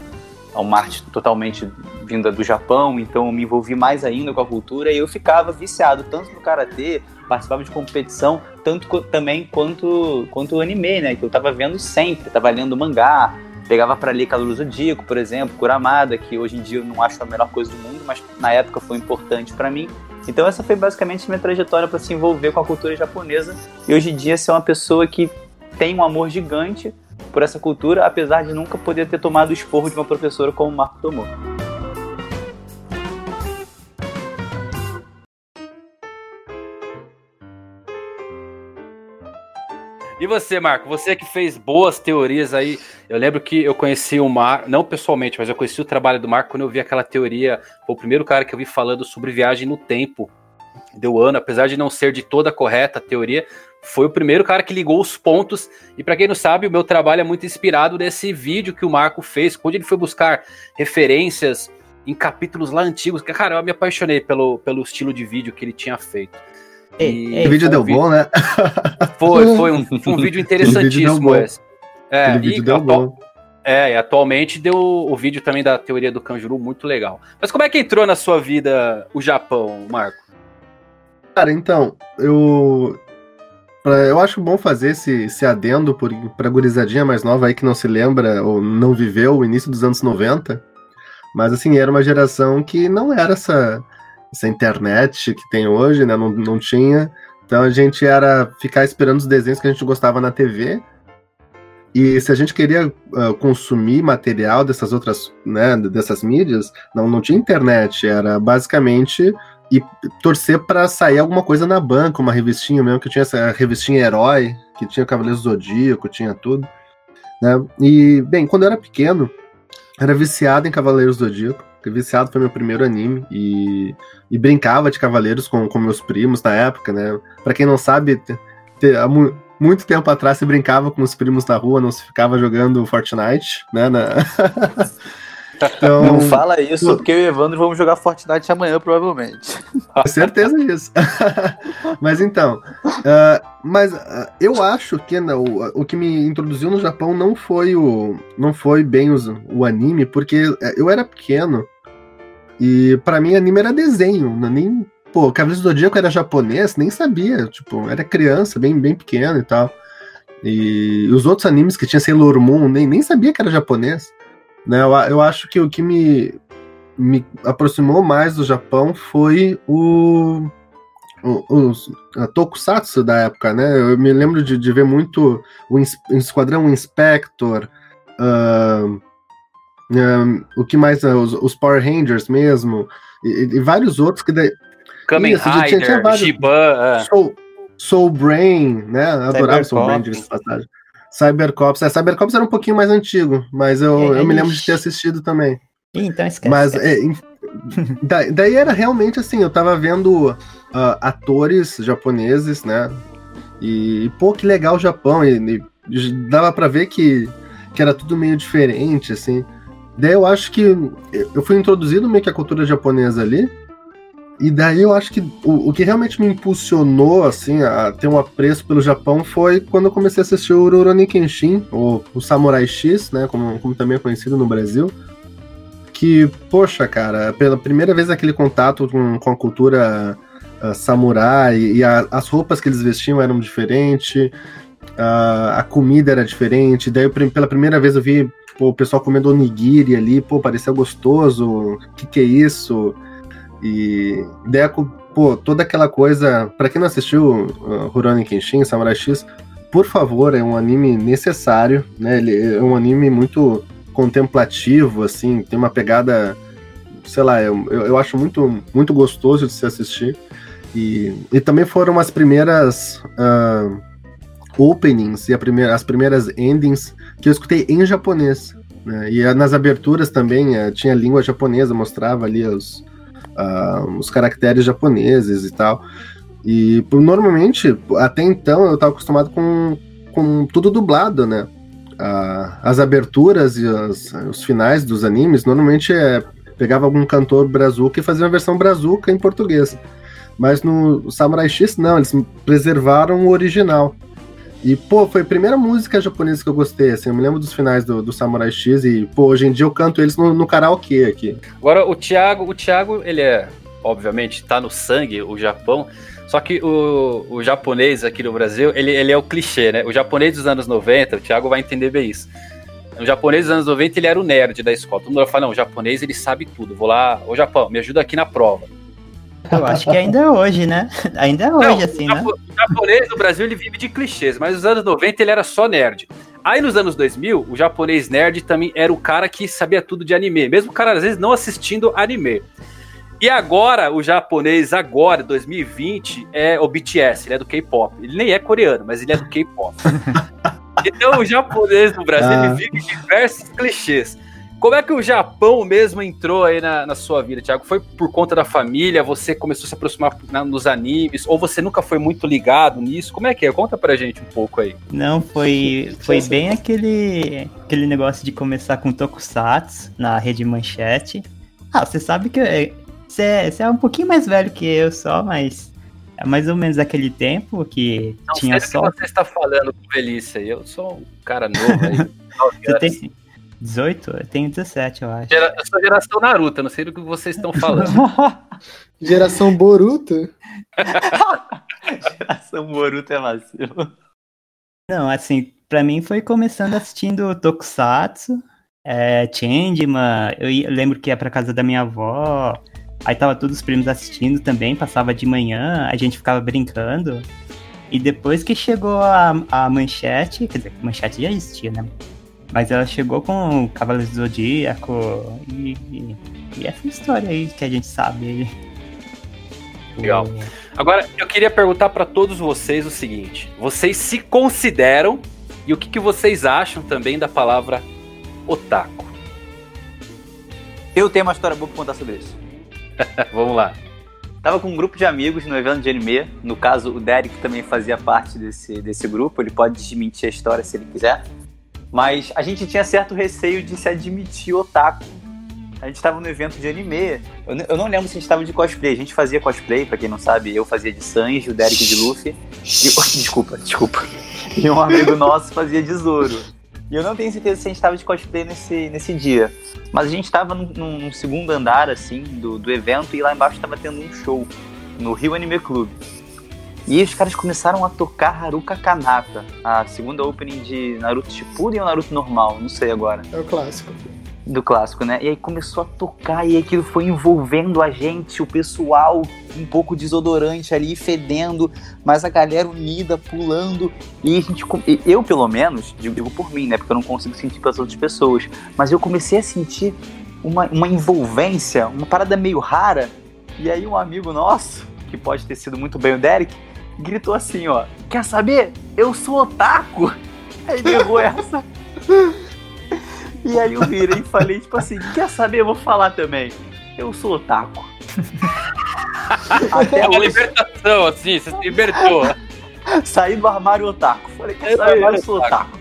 é uma arte totalmente vinda do Japão, então eu me envolvi mais ainda com a cultura e eu ficava viciado tanto no karatê, participava de competição, tanto também quanto quanto o anime, né, que eu tava vendo sempre, tava lendo mangá, Pegava para ler Calor Zodíaco, por exemplo, Kuramada, que hoje em dia eu não acho a melhor coisa do mundo, mas na época foi importante para mim. Então essa foi basicamente minha trajetória para se envolver com a cultura japonesa e hoje em dia ser uma pessoa que tem um amor gigante por essa cultura, apesar de nunca poder ter tomado o esporro de uma professora como o Marco tomou. E você, Marco? Você que fez boas teorias aí. Eu lembro que eu conheci o Marco, não pessoalmente, mas eu conheci o trabalho do Marco quando eu vi aquela teoria. Foi o primeiro cara que eu vi falando sobre viagem no tempo. Deu ano, apesar de não ser de toda correta a teoria, foi o primeiro cara que ligou os pontos. E para quem não sabe, o meu trabalho é muito inspirado nesse vídeo que o Marco fez, quando ele foi buscar referências em capítulos lá antigos. Cara, eu me apaixonei pelo, pelo estilo de vídeo que ele tinha feito. Ei, ei, o vídeo deu um bom, né? Foi, foi um, foi um vídeo interessantíssimo esse. É, vídeo deu atual, bom. É, e atualmente deu o vídeo também da teoria do Kanjuru, muito legal. Mas como é que entrou na sua vida o Japão, Marco? Cara, então, eu. Eu acho bom fazer esse, esse adendo por, pra gurizadinha mais nova aí que não se lembra ou não viveu o início dos anos 90. Mas assim, era uma geração que não era essa essa internet que tem hoje, né? Não, não tinha. Então a gente era ficar esperando os desenhos que a gente gostava na TV. E se a gente queria uh, consumir material dessas outras, né, dessas mídias, não, não tinha internet, era basicamente e torcer para sair alguma coisa na banca, uma revistinha mesmo, que tinha essa revistinha Herói, que tinha Cavaleiro Zodíaco, tinha tudo. Né? E, bem, quando eu era pequeno, era viciado em Cavaleiros do Zodíaco. Viciado foi meu primeiro anime e, e brincava de Cavaleiros com, com meus primos na época, né? Pra quem não sabe, te, te, há mu muito tempo atrás se brincava com os primos na rua, não se ficava jogando Fortnite, né? Na... Então, não fala isso, porque eu e o Evandro vamos jogar Fortnite amanhã, provavelmente. Certeza disso. mas então, uh, mas uh, eu acho que não, o, que me introduziu no Japão não foi o, não foi bem os, o anime, porque é, eu era pequeno e para mim anime era desenho, não, é nem pô, Cavaleiros do Zodíaco era japonês, nem sabia, tipo, era criança, bem bem pequeno e tal. E os outros animes que tinha Sailor Moon, nem, nem sabia que era japonês. Né? Eu, eu acho que o que me, me aproximou mais do Japão foi o, o, a Tokusatsu da época, né? Eu me lembro de, de ver muito o Esquadrão Inspector, uh, um, o que mais, uh, os, os, Power Rangers mesmo, e, e vários outros que daí... Kamen Isso, Rider, tinha, tinha Shiban... É. Soul, Soul Brain, né? Adorava Soul Brain, de passagem. Cybercops. É, Cybercops era um pouquinho mais antigo, mas eu, é, eu me lembro de ter assistido também. Então esquece. Mas é, daí, daí, era realmente assim, eu tava vendo uh, atores japoneses, né? E, pô, que legal o Japão. E, e dava para ver que, que era tudo meio diferente, assim. Daí eu acho que eu fui introduzido meio que a cultura japonesa ali. E daí eu acho que o, o que realmente me impulsionou, assim, a ter um apreço pelo Japão foi quando eu comecei a assistir o Rurouni Kenshin, o, o Samurai X, né, como, como também é conhecido no Brasil. Que, poxa, cara, pela primeira vez aquele contato com, com a cultura uh, samurai e a, as roupas que eles vestiam eram diferentes, uh, a comida era diferente. Daí eu, pela primeira vez eu vi pô, o pessoal comendo onigiri ali, pô, parecia gostoso, o que que é isso? E Deco, pô, toda aquela coisa. para quem não assistiu uh, Rurouni Kenshin, Samurai X, por favor, é um anime necessário, né? Ele é um anime muito contemplativo, assim, tem uma pegada, sei lá, eu, eu acho muito, muito gostoso de se assistir. E, e também foram as primeiras uh, openings e primeira, as primeiras endings que eu escutei em japonês. Né? E nas aberturas também uh, tinha língua japonesa, mostrava ali os, uh, os caracteres japoneses e tal. E normalmente, até então, eu estava acostumado com, com tudo dublado, né? Uh, as aberturas e as, os finais dos animes, normalmente é, pegava algum cantor brazuca e fazia uma versão brazuca em português. Mas no Samurai X, não, eles preservaram o original. E, pô, foi a primeira música japonesa que eu gostei, assim, eu me lembro dos finais do, do Samurai X e, pô, hoje em dia eu canto eles no, no karaokê aqui. Agora, o Thiago, o Thiago, ele é, obviamente, tá no sangue, o Japão, só que o, o japonês aqui no Brasil, ele, ele é o clichê, né? O japonês dos anos 90, o Thiago vai entender bem isso. O japonês dos anos 90, ele era o nerd da escola. Todo mundo fala, não, o japonês, ele sabe tudo. Vou lá, ô Japão, me ajuda aqui na prova. Eu acho que ainda é hoje, né? Ainda é hoje, Não, assim, né? O japonês no Brasil ele vive de clichês, mas nos anos 90 ele era só nerd. Aí nos anos 2000, o japonês nerd também era o cara que sabia tudo de anime, mesmo o cara às vezes não assistindo anime. E agora, o japonês, agora, 2020, é o BTS, ele é do K-pop. Ele nem é coreano, mas ele é do K-pop. então o japonês no Brasil ah. ele vive diversos clichês. Como é que o Japão mesmo entrou aí na, na sua vida, Thiago? Foi por conta da família? Você começou a se aproximar na, nos animes? Ou você nunca foi muito ligado nisso? Como é que é? Conta pra gente um pouco aí. Não, foi, foi bem aquele, aquele negócio de começar com Tokusatsu na rede manchete. Ah, você sabe que você é, você é um pouquinho mais velho que eu só, mas é mais ou menos aquele tempo que Não, tinha só. que você está falando com velhice aí? Eu sou um cara novo aí. você tem, 18? Eu tenho 17, eu acho. eu sou geração Naruto, não sei do que vocês estão falando. geração Boruto? geração Boruto é vacilo. Não, assim, pra mim foi começando assistindo Tokusatsu, é, Changeman, eu lembro que ia pra casa da minha avó, Aí tava todos os primos assistindo também, passava de manhã, a gente ficava brincando. E depois que chegou a, a manchete, quer dizer, a manchete já existia, né? Mas ela chegou com o Cavaleiro do Zodíaco e, e, e, essa história aí que a gente sabe aí. Legal. Agora, eu queria perguntar para todos vocês o seguinte: vocês se consideram e o que, que vocês acham também da palavra otaku? Eu tenho uma história boa pra contar sobre isso. Vamos lá. Tava com um grupo de amigos no evento de anime. No caso, o Derek também fazia parte desse, desse grupo. Ele pode desmentir a história se ele quiser. Mas a gente tinha certo receio de se admitir otaku. A gente tava no evento de anime. Eu, eu não lembro se a gente tava de cosplay. A gente fazia cosplay, pra quem não sabe, eu fazia de Sanji, o Derek de Luffy. Desculpa, desculpa. E um amigo nosso fazia de Zoro. E eu não tenho certeza se a gente estava de cosplay nesse, nesse dia. Mas a gente estava num, num, segundo andar, assim, do, do evento e lá embaixo estava tendo um show no Rio Anime Club. E os caras começaram a tocar Haruka Kanata, a segunda opening de Naruto Shippuden ou Naruto normal, não sei agora. É o clássico do clássico, né? E aí começou a tocar e aquilo foi envolvendo a gente, o pessoal um pouco desodorante ali, fedendo, mas a galera unida, pulando. E a gente, eu pelo menos, digo por mim, né? Porque eu não consigo sentir pelas outras pessoas, mas eu comecei a sentir uma, uma envolvência, uma parada meio rara. E aí um amigo nosso, que pode ter sido muito bem o Derek, gritou assim, ó, quer saber? Eu sou otaku! Aí derrubou essa. E aí eu virei e falei, tipo assim, quer saber? Eu vou falar também. Eu sou otaku. Até uma libertação, assim, você se libertou. Saí do armário otaku. Falei, quer saber? Eu sou otaku.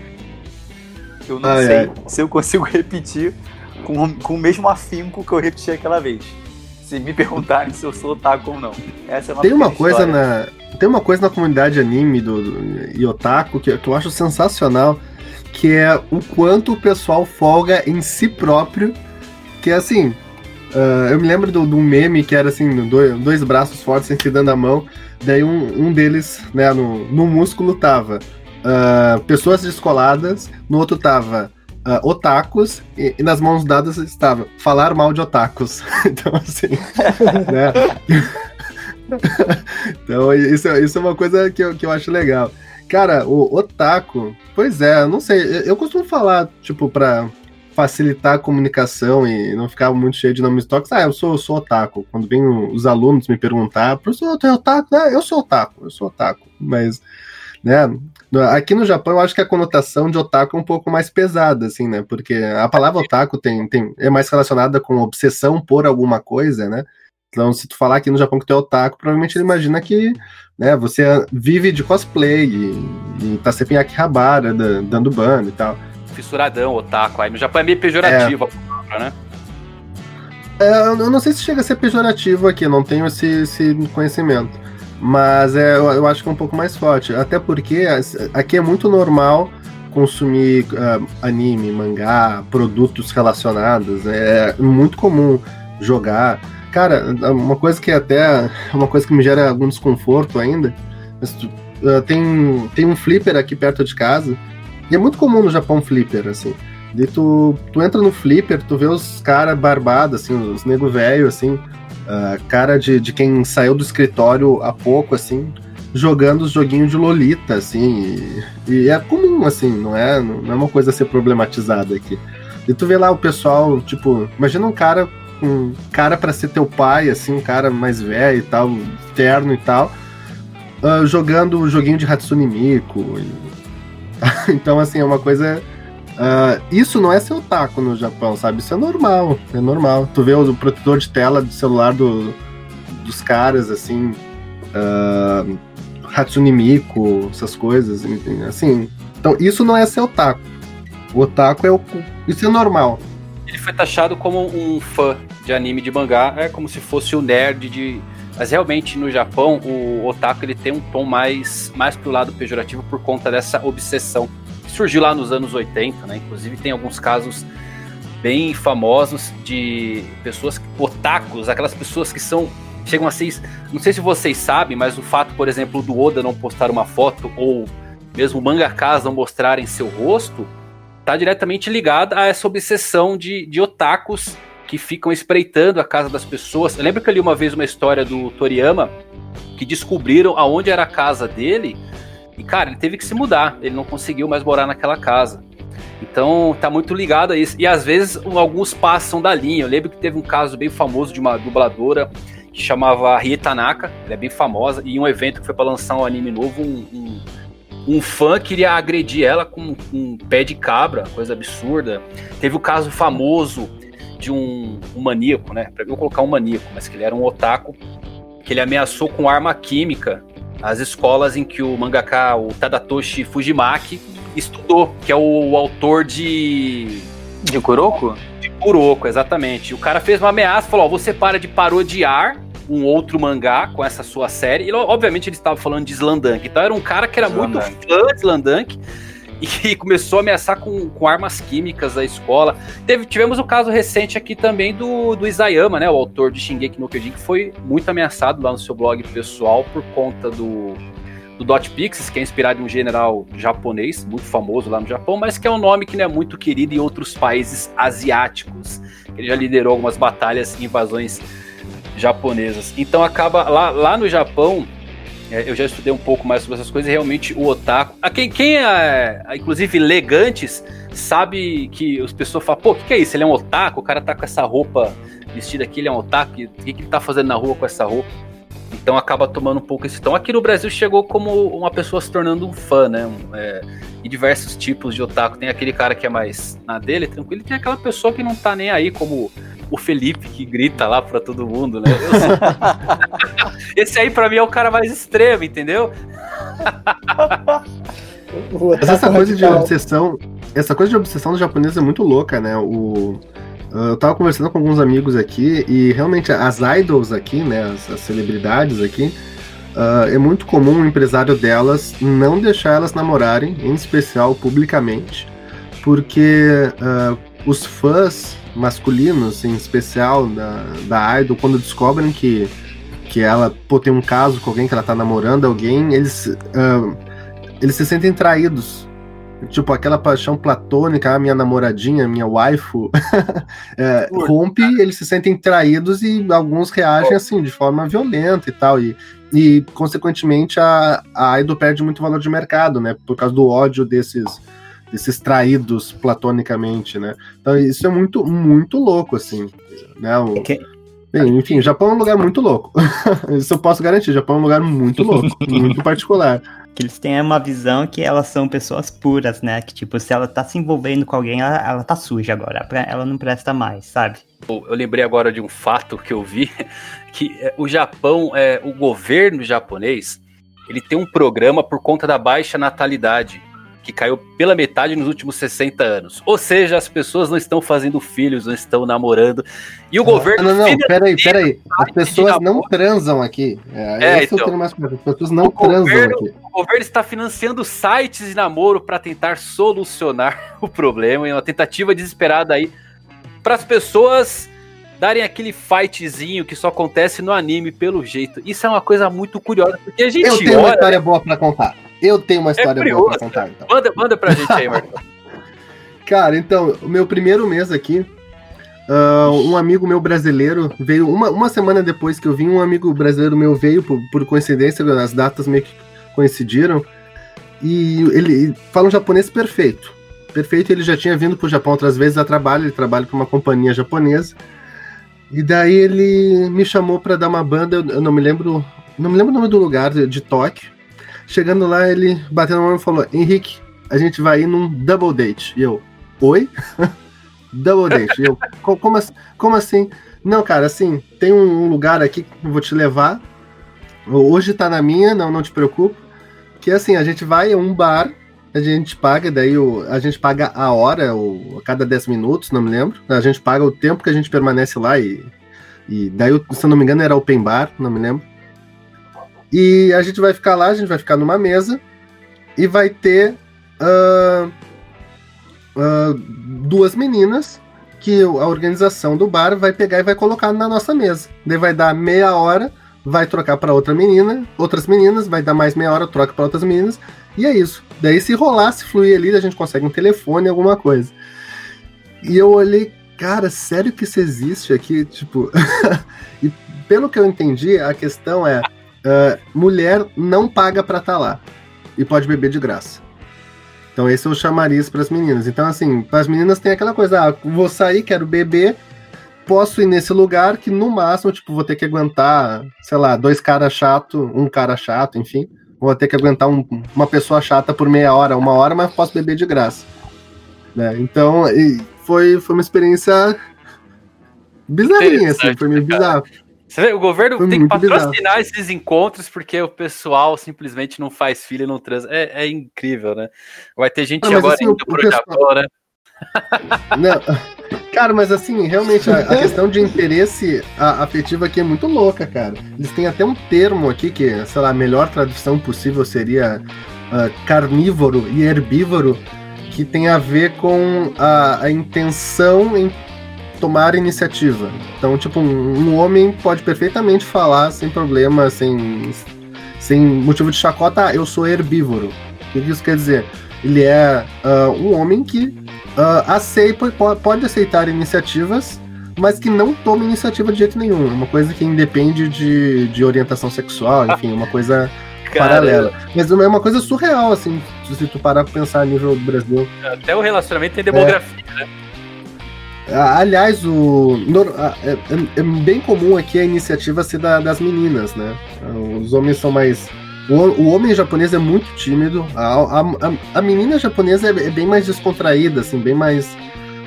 Eu não ah, sei é. se eu consigo repetir com, com o mesmo afinco que eu repeti aquela vez. Se me perguntarem se eu sou otaku ou não. Essa é uma Tem uma coisa na. Tem uma coisa na comunidade anime do, do, e otaku que, que eu acho sensacional que é o quanto o pessoal folga em si próprio, que é assim, uh, eu me lembro de um meme que era assim, dois, dois braços fortes se dando a mão, daí um, um deles, né, no, no músculo tava uh, pessoas descoladas, no outro tava uh, otakus, e, e, nas mãos dadas estava falar mal de otakus. então assim, né... então isso, isso é uma coisa que eu, que eu acho legal. Cara, o otaku, pois é, não sei, eu costumo falar, tipo, pra facilitar a comunicação e não ficar muito cheio de nomes tóxicos, ah, eu sou, eu sou otaku. Quando vem os alunos me perguntar, professor, tu é otaku? Ah, eu sou otaku, eu sou otaku. Mas, né, aqui no Japão eu acho que a conotação de otaku é um pouco mais pesada, assim, né, porque a palavra otaku tem, tem, é mais relacionada com obsessão por alguma coisa, né, então, se tu falar aqui no Japão que tu é otaku, provavelmente ele imagina que né, você vive de cosplay e, e tá sempre em Akihabara, dando ban e tal. Fissuradão, otaku. Aí no Japão é meio pejorativo é. a palavra, né? É, eu não sei se chega a ser pejorativo aqui, não tenho esse, esse conhecimento. Mas é, eu, eu, acho que é um pouco mais forte. Até porque aqui é muito normal consumir uh, anime, mangá, produtos relacionados. É muito comum jogar. Cara, uma coisa que até uma coisa que me gera algum desconforto ainda, mas, uh, tem, tem um flipper aqui perto de casa, e é muito comum no Japão flipper, assim. E tu, tu entra no flipper, tu vê os caras barbados, assim, os nego velho, assim, uh, cara de, de quem saiu do escritório há pouco, assim, jogando os joguinhos de Lolita, assim, e, e, é comum, assim, não é, não é uma coisa a ser problematizada aqui. E tu vê lá o pessoal, tipo, imagina um cara um cara para ser teu pai, assim, um cara mais velho e tal, terno e tal, uh, jogando o joguinho de Hatsune Miku. E... então, assim, é uma coisa. Uh, isso não é seu taco no Japão, sabe? Isso é normal, é normal. Tu vê o, protetor de tela do celular do, dos caras, assim, uh, Hatsune Miku, essas coisas, assim. Então, isso não é seu taco. O otaku é o. Isso é normal ele foi taxado como um fã de anime de mangá, é como se fosse o nerd de. Mas realmente no Japão o otaku ele tem um tom mais, mais pro lado pejorativo por conta dessa obsessão que surgiu lá nos anos 80, né? Inclusive tem alguns casos bem famosos de pessoas otakus, aquelas pessoas que são chegam a ser, não sei se vocês sabem, mas o fato, por exemplo, do Oda não postar uma foto ou mesmo mangakas não mostrarem seu rosto, está diretamente ligada a essa obsessão de, de otakus que ficam espreitando a casa das pessoas. Eu lembro que eu li uma vez uma história do Toriyama que descobriram aonde era a casa dele e, cara, ele teve que se mudar. Ele não conseguiu mais morar naquela casa. Então tá muito ligado a isso. E às vezes alguns passam da linha. Eu lembro que teve um caso bem famoso de uma dubladora que chamava Rie Tanaka, ela é bem famosa, e em um evento que foi para lançar um anime novo, um, um, um, fã queria agredir ela com um pé de cabra, coisa absurda. Teve o caso famoso de um, um maníaco, né? Pra eu colocar um maníaco, mas que ele era um otaku, que ele ameaçou com arma química as escolas em que o mangaka, o Tadatoshi Fujimaki, estudou, que é o, o autor de. De Kuroko? De Kuroko, exatamente. O cara fez uma ameaça, falou: ó, você para de parodiar um outro mangá com essa sua série. E, obviamente, ele estava falando de Slandank. Então, era um cara que era Slandank. muito fã de Slandank e começou a ameaçar com, com armas químicas a escola. Teve, tivemos o caso recente aqui também do, do Isayama, né, o autor de Shingeki no Kyojin, que foi muito ameaçado lá no seu blog pessoal por conta do, do Dot Pixis, que é inspirado em um general japonês, muito famoso lá no Japão, mas que é um nome que não é muito querido em outros países asiáticos. Ele já liderou algumas batalhas e invasões japonesas. Então acaba lá, lá no Japão, eu já estudei um pouco mais sobre essas coisas e realmente o otaku. A quem, quem é, inclusive, legantes, sabe que as pessoas falam, pô, o que, que, é isso? Ele é um otaku, o cara tá com essa roupa vestida aqui, ele é um otaku, o que, que ele tá fazendo na rua com essa roupa? Então acaba tomando um pouco esse tom. Aqui no Brasil chegou como uma pessoa se tornando um fã, né? É, e diversos tipos de otaku. Tem aquele cara que é mais na dele, tranquilo, e tem aquela pessoa que não tá nem aí, como o Felipe, que grita lá pra todo mundo, né? Esse aí pra mim é o cara mais extremo, entendeu? essa coisa de obsessão. Essa coisa de obsessão do japonês é muito louca, né? O ah, eu tava conversando com alguns amigos aqui e realmente as idols aqui, né, as, as celebridades aqui, uh, é muito comum o empresário delas não deixar elas namorarem, em especial publicamente, porque uh, os fãs masculinos, em especial da, da idol, quando descobrem que, que ela pô, tem um caso com alguém, que ela tá namorando alguém, eles, uh, eles se sentem traídos tipo, aquela paixão platônica, a minha namoradinha, minha waifu, é, rompe, eles se sentem traídos e alguns reagem assim, de forma violenta e tal. E, e consequentemente, a, a idol perde muito valor de mercado, né? Por causa do ódio desses desses traídos platonicamente, né? Então isso é muito, muito louco, assim, né? O, é bem, enfim, o Japão é um lugar muito louco. isso eu posso garantir, o Japão é um lugar muito louco, muito particular que eles têm uma visão que elas são pessoas puras, né? Que, tipo, se ela tá se envolvendo com alguém, ela, ela tá suja agora. Ela não presta mais, sabe? Eu lembrei agora de um fato que eu vi, que é, o Japão, é, o governo japonês, ele tem um programa por conta da baixa natalidade que caiu pela metade nos últimos 60 anos. Ou seja, as pessoas não estão fazendo filhos, não estão namorando. E o governo. Não, não, não, peraí, peraí. As pessoas não transam aqui. É, é esse então, é o mais As pessoas não transam governo, aqui. O governo está financiando sites de namoro para tentar solucionar o problema. E uma tentativa desesperada aí para as pessoas darem aquele fightzinho que só acontece no anime, pelo jeito. Isso é uma coisa muito curiosa, porque a gente Eu tenho olha, uma história boa para contar. Eu tenho uma história é boa pra contar, então. Manda, manda pra gente aí, Marcos. Cara, então, o meu primeiro mês aqui, uh, um amigo meu brasileiro veio, uma, uma semana depois que eu vim, um amigo brasileiro meu veio, por, por coincidência, as datas meio que coincidiram, e ele fala um japonês perfeito. Perfeito, ele já tinha vindo pro Japão outras vezes a trabalho, ele trabalha para uma companhia japonesa. E daí ele me chamou para dar uma banda, eu, não me lembro, não me lembro o nome do lugar, de, de Tóquio. Chegando lá, ele bateu na mão e falou: Henrique, a gente vai ir num double date. E eu, oi? double date. E eu, como, como assim? Não, cara, assim, tem um lugar aqui que eu vou te levar. Hoje tá na minha, não, não te preocupe. Que assim, a gente vai a um bar, a gente paga, daí o, a gente paga a hora, ou a cada 10 minutos, não me lembro. A gente paga o tempo que a gente permanece lá e. E daí, se eu não me engano, era open bar, não me lembro. E a gente vai ficar lá, a gente vai ficar numa mesa e vai ter uh, uh, duas meninas que a organização do bar vai pegar e vai colocar na nossa mesa. Daí vai dar meia hora, vai trocar para outra menina, outras meninas, vai dar mais meia hora, troca para outras meninas, e é isso. Daí se rolar, se fluir ali, a gente consegue um telefone, alguma coisa. E eu olhei, cara, sério que isso existe aqui? Tipo, e pelo que eu entendi, a questão é: uh, mulher não paga pra estar tá lá e pode beber de graça. Então esse é o chamariz para as meninas. Então, assim, para as meninas tem aquela coisa: ah, vou sair, quero beber, posso ir nesse lugar que no máximo, tipo, vou ter que aguentar, sei lá, dois caras chato, um cara chato, enfim. Vou ter que aguentar um, uma pessoa chata por meia hora, uma hora, mas posso beber de graça. Né? Então, foi, foi uma experiência bizarrinha, assim, foi meio bizarro. Você vê, o governo foi tem que patrocinar bizarro. esses encontros porque o pessoal simplesmente não faz filha não trans. É, é incrível, né? Vai ter gente não, agora assim, indo pro pessoal... Japão, né? Não, cara, mas assim, realmente a, a questão de interesse afetivo aqui é muito louca, cara. Eles têm até um termo aqui que, sei lá, a melhor tradução possível seria uh, carnívoro e herbívoro, que tem a ver com a, a intenção em tomar iniciativa. Então, tipo, um, um, homem pode perfeitamente falar sem problema, sem, sem motivo de chacota, ah, eu sou herbívoro. O que isso quer dizer? Ele é uh, um homem que uh, aceita, pode aceitar iniciativas, mas que não toma iniciativa de jeito nenhum. Uma coisa que independe de, de orientação sexual, enfim, uma coisa paralela. Mas é uma coisa surreal, assim, se tu parar pra pensar a nível do Brasil. Até o relacionamento tem demografia, é. né? Aliás, o, é, é, é, bem comum aqui a iniciativa ser da, das meninas, né? Os homens são mais. O, o homem japonês é muito tímido, a, a, a menina japonesa é, é, bem mais descontraída, assim, bem mais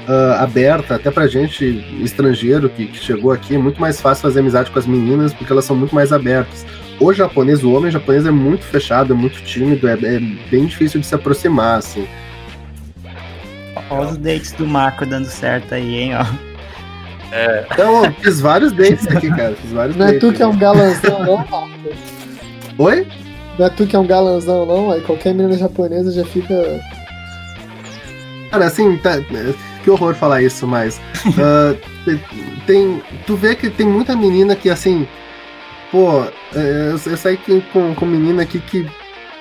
uh, aberta, até pra gente estrangeiro que, que chegou aqui, é muito mais fácil fazer amizade com as meninas porque elas são muito mais abertas o japonês, o homem japonês é muito fechado, é muito tímido, é, é bem difícil de se aproximar, assim. Olha os dates do Marco dando certo aí, hein, ó. É. Então, fiz vários dates aqui, cara. Fiz vários não dates. é tu que é um galanzão, não, Marco? Oi? Não é tu que é um galanzão, não? Aí qualquer menina japonesa já fica. Cara, assim, tá, que horror falar isso, mas. uh, tem. Tu vê que tem muita menina que, assim pô, é, eu, eu saí com, com menina aqui que,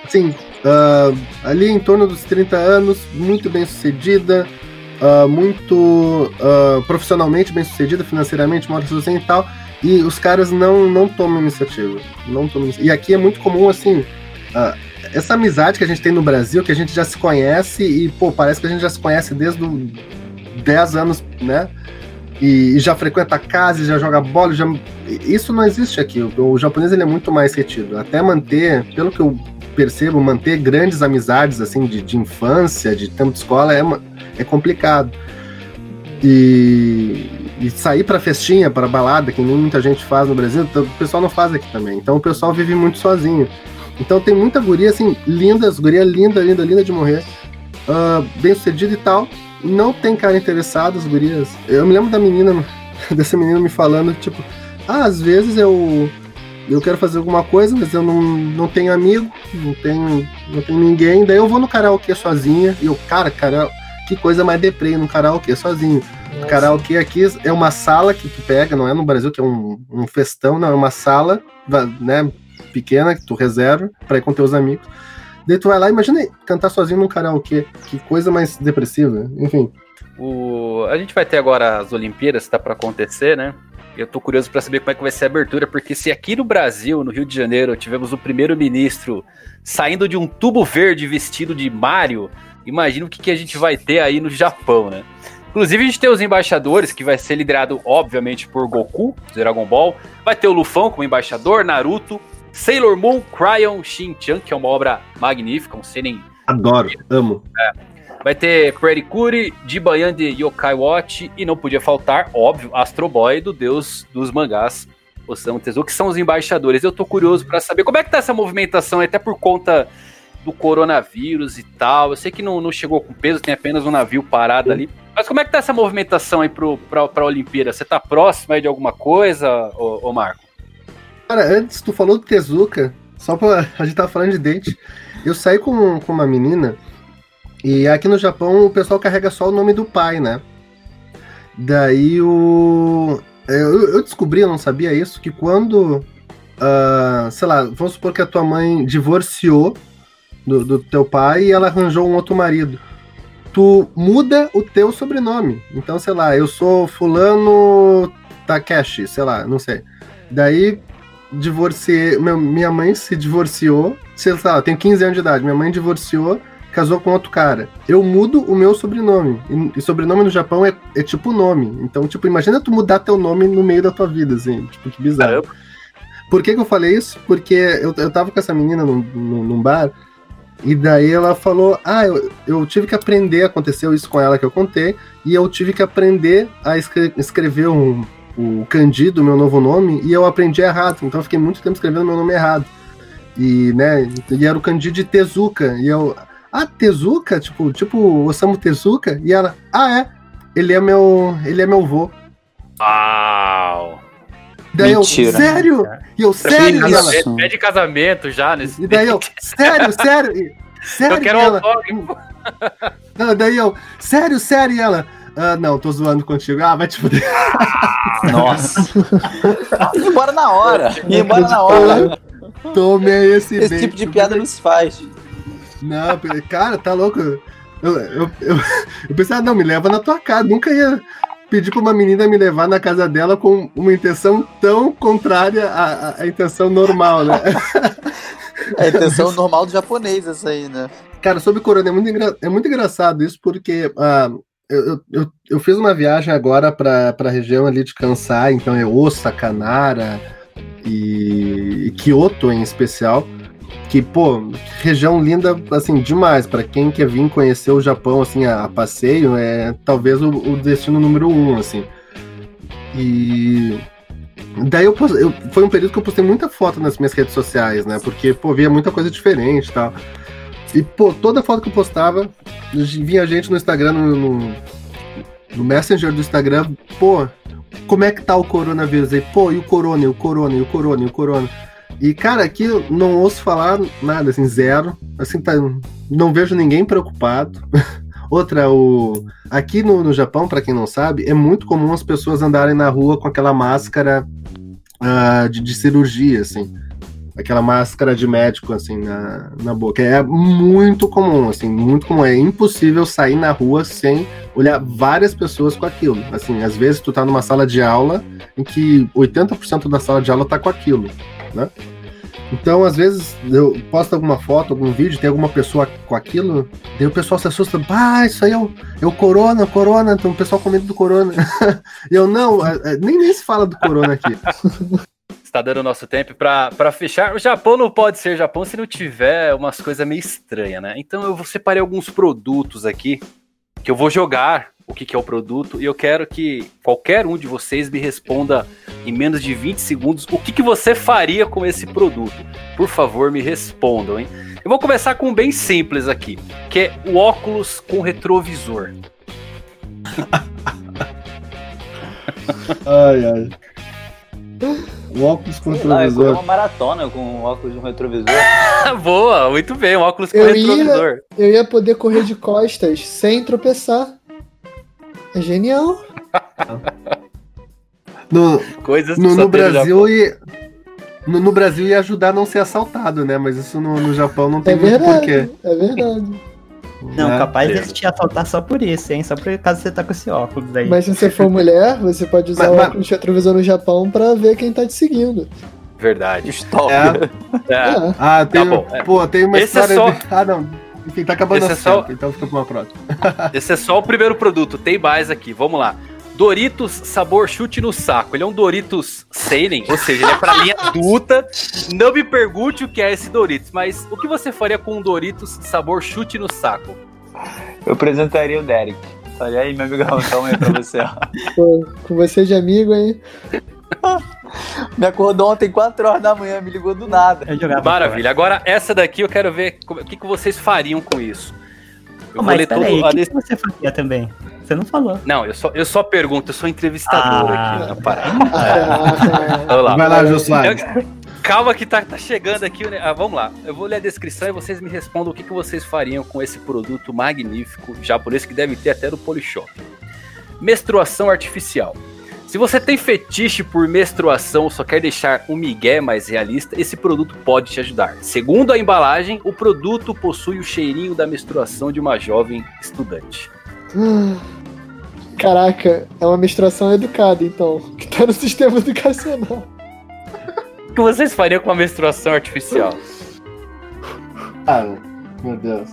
assim, uh, ali em torno dos 30 anos, muito bem sucedida, uh, muito uh, profissionalmente bem sucedida, financeiramente, mora sozinha e tal, e os caras não, não tomam iniciativa. Não tomam. E aqui é muito comum, assim, essa amizade que a gente tem no Brasil, que a gente já se conhece e, pô, parece que a gente já se conhece desde os 10 anos, né? e, e, já frequenta a casa, já joga bola, já... isso não existe aqui. O, o, japonês ele é muito mais retido. Até manter, pelo que eu percebo, manter grandes amizades assim de, de infância, de tempo de escola é, é complicado. E, e sair para festinha, para balada, que muita gente faz no Brasil, então, o pessoal não faz aqui também. Então o pessoal vive muito sozinho. Então tem muita guria assim, lindas, guria linda, linda, linda de morrer, uh, bem sucedida e tal, não tem cara interessado, as gurias. Eu me lembro da menina, dessa menina me falando, tipo, ah, às vezes eu eu quero fazer alguma coisa, mas eu não, não tenho amigo, não tenho, não tenho ninguém, daí eu vou no karaokê sozinha, e eu, cara, cara, que coisa mais deprê no karaokê sozinho. Nossa. Karaokê aqui é uma sala que tu pega, não é no Brasil que é um, um festão, não, é uma sala, né, pequena que tu reserva para ir com teus amigos. Daí tu vai lá, imagina cantar sozinho num karaokê. Que coisa mais depressiva. Enfim. O... A gente vai ter agora as Olimpíadas, tá para acontecer, né? Eu tô curioso para saber como é que vai ser a abertura, porque se aqui no Brasil, no Rio de Janeiro, tivemos o primeiro-ministro saindo de um tubo verde vestido de Mario, imagina o que, que a gente vai ter aí no Japão, né? Inclusive, a gente tem os embaixadores, que vai ser liderado, obviamente, por Goku, Dragon Ball. Vai ter o Lufão como embaixador, Naruto, Sailor Moon Cryon Shin-chan, que é uma obra magnífica, um seinen... Adoro, amo. É. Vai ter Pretty Curi, Jibayan de Yokai Watch e não podia faltar, óbvio, Astro Boy do deus dos mangás, Osamu Tezuka, que são os embaixadores. Eu tô curioso para saber como é que tá essa movimentação, até por conta do coronavírus e tal. Eu sei que não, não chegou com peso, tem apenas um navio parado ali. Mas como é que tá essa movimentação aí pro, pra, pra Olimpíada? Você tá próximo aí de alguma coisa, ô, ô Marco? Cara, antes tu falou do Tezuka, só pra. A gente tava falando de dente. Eu saí com, com uma menina e aqui no Japão o pessoal carrega só o nome do pai, né? Daí o. Eu, eu descobri, eu não sabia isso, que quando. Uh, sei lá, vamos supor que a tua mãe divorciou do, do teu pai e ela arranjou um outro marido. tu muda o teu sobrenome. Então, sei lá, eu sou fulano Takeshi, sei lá, não sei. Daí divorciei, minha mãe se divorciou, sei lá, eu tenho 15 anos de idade, minha mãe divorciou, casou com outro cara. Eu mudo o meu sobrenome. E, sobrenome no Japão é, é, tipo nome. Então, tipo, imagina tu mudar teu nome no meio da tua vida, assim, tipo, que bizarro. Caramba. Por que, que eu falei isso? Porque eu, eu tava com essa menina num, num, num bar e daí ela falou: Ah, eu, eu tive que aprender, aconteceu isso com ela que eu contei, e eu tive que aprender a escre escrever um, o kanji do meu novo nome, e eu aprendi errado. Então eu fiquei muito tempo escrevendo meu nome errado. E, né, e era o kanji de Tezuka. E eu, ah, Tezuka? Tipo, tipo Osamu Tezuka? E ela, ah, é. Ele é meu, ele é meu vô. Uau! Daí Mentira. eu, sério? E eu, sério? E ela, é de casamento já nesse E daí eu, sério, sério? sério? Eu quero um autógrafo. Não, daí eu, sério, sério? E ela, ah, não, tô zoando contigo. Ah, vai te fuder. Nossa. Ia embora na hora. Ia embora na hora. Tome esse Esse tipo de piada não se faz. Não, cara, tá louco. Eu, eu, eu, eu pensei, ah, não, me leva na tua casa. Nunca ia pedir pra uma menina me levar na casa dela com uma intenção tão contrária à, à intenção normal, né? É a intenção normal do japonês, essa aí, né? Cara, sobre Corona, é muito, engra... é muito engraçado isso, porque uh, eu, eu, eu fiz uma viagem agora pra, pra região ali de Kansai, então é Osa, Kanara e, e Kyoto em especial que, pô, região linda, assim, demais. para quem quer vir conhecer o Japão, assim, a, a passeio, é talvez o, o, destino número um, assim. E. Daí eu, eu, foi um período que eu postei muita foto nas minhas redes sociais, né? Porque, pô, via muita coisa diferente e tal. E, pô, toda foto que eu postava, vinha gente no Instagram, no, no, no Messenger do Instagram, pô, como é que tá o coronavírus aí? Pô, e o corona, e o corona, e o corona, e o corona. E, cara, aqui eu não ouço falar nada, assim, zero. Assim, tá, não vejo ninguém preocupado. Outra, o aqui no, no Japão, para quem não sabe, é muito comum as pessoas andarem na rua com aquela máscara uh, de, de, cirurgia, assim. Aquela máscara de médico, assim, na, na boca. É muito comum, assim, muito comum. É impossível sair na rua sem olhar várias pessoas com aquilo. Assim, às vezes tu tá numa sala de aula em que 80% da sala de aula tá com aquilo né? Então, às vezes, eu posto alguma foto, algum vídeo, tem alguma pessoa com aquilo, daí o pessoal se assusta, ah, isso aí é o, é o corona, corona, então o pessoal com medo do corona. e eu, não, é, é, nem, nem se fala do corona aqui. Está dando nosso tempo para fechar. O Japão não pode ser Japão se não tiver umas coisas meio estranhas, né? Então eu separei alguns produtos aqui que eu vou jogar o que, que é o produto e eu quero que qualquer um de vocês me responda em menos de 20 segundos o que, que você faria com esse produto. Por favor, me respondam, hein? Eu vou começar com um bem simples aqui, que é o óculos com retrovisor. ai, ai. O óculos com retrovisor. Lá, uma maratona com óculos com retrovisor. Boa, muito bem, um óculos com eu retrovisor. Ia, eu ia poder correr de costas sem tropeçar. É genial. no, Coisas no, no Brasil e no, no, Brasil ia ajudar a não ser assaltado, né? Mas isso no, no Japão não tem é muito porquê. É verdade. Não, é, capaz é. de te assaltar só por isso, hein? Só por causa você tá com esse óculos aí. Mas se você for mulher, você pode usar mas, o óculos de retrovisor no Japão pra ver quem tá te seguindo. Verdade. Stalker. É. é. Ah, tem, tá bom. Pô, tem uma Esse é história é só... de... Ah, não. Enfim, tá acabando Esse é só... então fica pra uma próxima. Esse é só o primeiro produto, tem mais aqui, vamos lá. Doritos sabor chute no saco. Ele é um Doritos Seinen, ou seja, ele é pra linha adulta. Não me pergunte o que é esse Doritos, mas o que você faria com um Doritos sabor chute no saco? Eu apresentaria o Derek. Olha aí, meu amigão, calma aí pra você. Pô, com você de amigo, hein? Me acordou ontem 4 horas da manhã, me ligou do nada. Maravilha. Agora, essa daqui eu quero ver o que, que vocês fariam com isso. Eu oh, vou ler todo aí, o que, que você faria também? Você não falou. Não, eu só, eu só pergunto, eu sou entrevistador ah. aqui na parada. Vamos lá. Vai lá, Jô Calma que tá, tá chegando aqui. Né? Ah, vamos lá. Eu vou ler a descrição e vocês me respondam o que, que vocês fariam com esse produto magnífico japonês que deve ter até no Polishop. Menstruação artificial Se você tem fetiche por menstruação ou só quer deixar um migué mais realista, esse produto pode te ajudar. Segundo a embalagem, o produto possui o cheirinho da menstruação de uma jovem estudante. Caraca, é uma menstruação educada, então, que tá no sistema educacional. O que vocês fariam com uma menstruação artificial? Cara, meu Deus.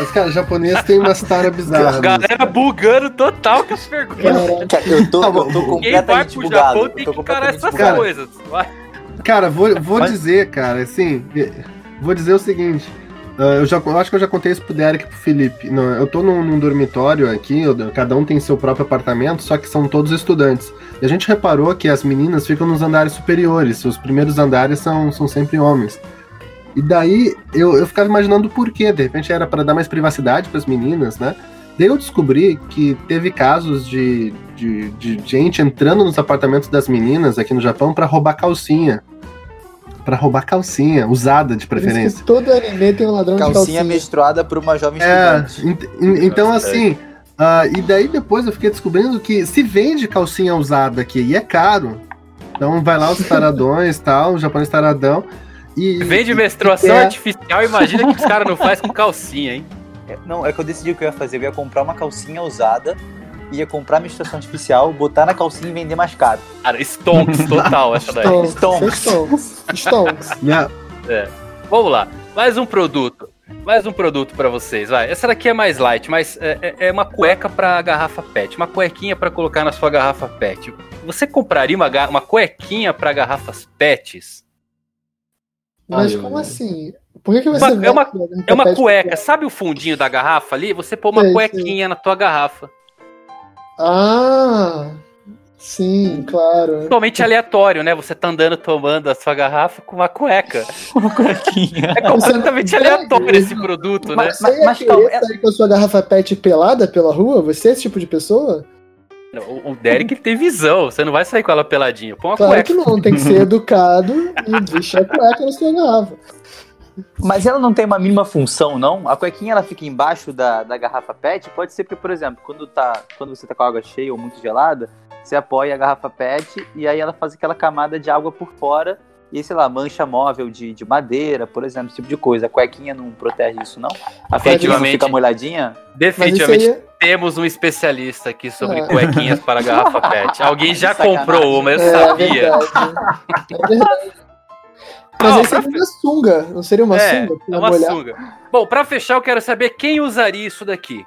Os caras japoneses têm umas taras bizarras. A galera bugando total com as perguntas. Caraca. Eu tô, Tá eu tô Quem vai completamente pro. Japão tem que encarar completamente essas bugado. coisas. Vai. Cara, vou, vou Mas- dizer, cara, assim, vou dizer o seguinte. ah, eu, já, eu acho que eu já contei isso pro Derek e pro Felipe. Não, eu tô num, num dormitório aqui, eu- cada um tem seu próprio apartamento, só que são todos estudantes. E a gente reparou que as meninas ficam nos andares superiores, os primeiros andares são, são sempre homens. E daí eu, eu ficava imaginando o porquê, de repente era para dar mais privacidade pras meninas, né? Daí eu descobri que teve casos de, de, de gente entrando nos apartamentos das meninas aqui no Japão para roubar calcinha. Pra roubar calcinha, usada de preferência. que todo anime tem um ladrão de Calcinha calcinha. menstruada por uma jovem É, estudante. ent- en- então assim. ah, e daí depois eu fiquei descobrindo que se vende calcinha usada aqui e é caro. Então vai lá os taradões tal, o japonês taradão. E, Vende menstruação é. artificial, imagina que os caras não fazem com calcinha, hein? É, Não, é que eu decidi o que eu ia fazer. Eu ia comprar uma calcinha usada, ia comprar menstruação artificial, botar na calcinha e vender mais caro. Cara, stonks total essa daí. Stonks. Stonks. Stonks. Stonks. né, Vamos lá, mais um produto. Mais um produto pra vocês, vai. Essa daqui é mais light, mas é, é- é uma cueca pra garrafa PET. Uma cuequinha pra colocar na sua garrafa PET. Você compraria uma, uma cuequinha pra garrafas PETs? Mas Ai, como assim? Por que, que Uma- você é uma- É uma cueca. pra- Sabe o fundinho da garrafa ali? Você põe uma Sei, cuequinha na tua garrafa. Ah, sim, claro. Totalmente aleatório, né? Você tá andando tomando a sua garrafa com uma cueca. Uma cuequinha. É completamente aleatório esse produto, né? Mas você ia mas querer calma, é- sair com a sua garrafa pet pelada pela rua? Você é esse tipo de pessoa? O, o Derek tem visão. Você não vai sair com ela peladinha. Põe uma Claro cueca. que não, tem que ser educado e vestir a cueca na sua garrafa. Mas ela não tem uma mínima função, não? A cuequinha ela fica embaixo da, da garrafa PET? Pode ser que, por exemplo, quando, tá, quando você tá com a água cheia ou muito gelada, você apoia a garrafa PET e aí ela faz aquela camada de água por fora e aí, sei lá, mancha móvel de, de madeira, por exemplo, esse tipo de coisa. A cuequinha não protege isso, não? A cuequinha não Efetivamente. fica molhadinha? Definitivamente aí é- temos um especialista aqui sobre É. cuequinhas para garrafa PET. Alguém já Sacanagem. comprou uma, eu é sabia. verdade. É verdade. Mas aí seria uma sunga, não seria uma é, sunga? é uma molhar? sunga. Bom, pra fechar, eu quero saber quem usaria isso daqui.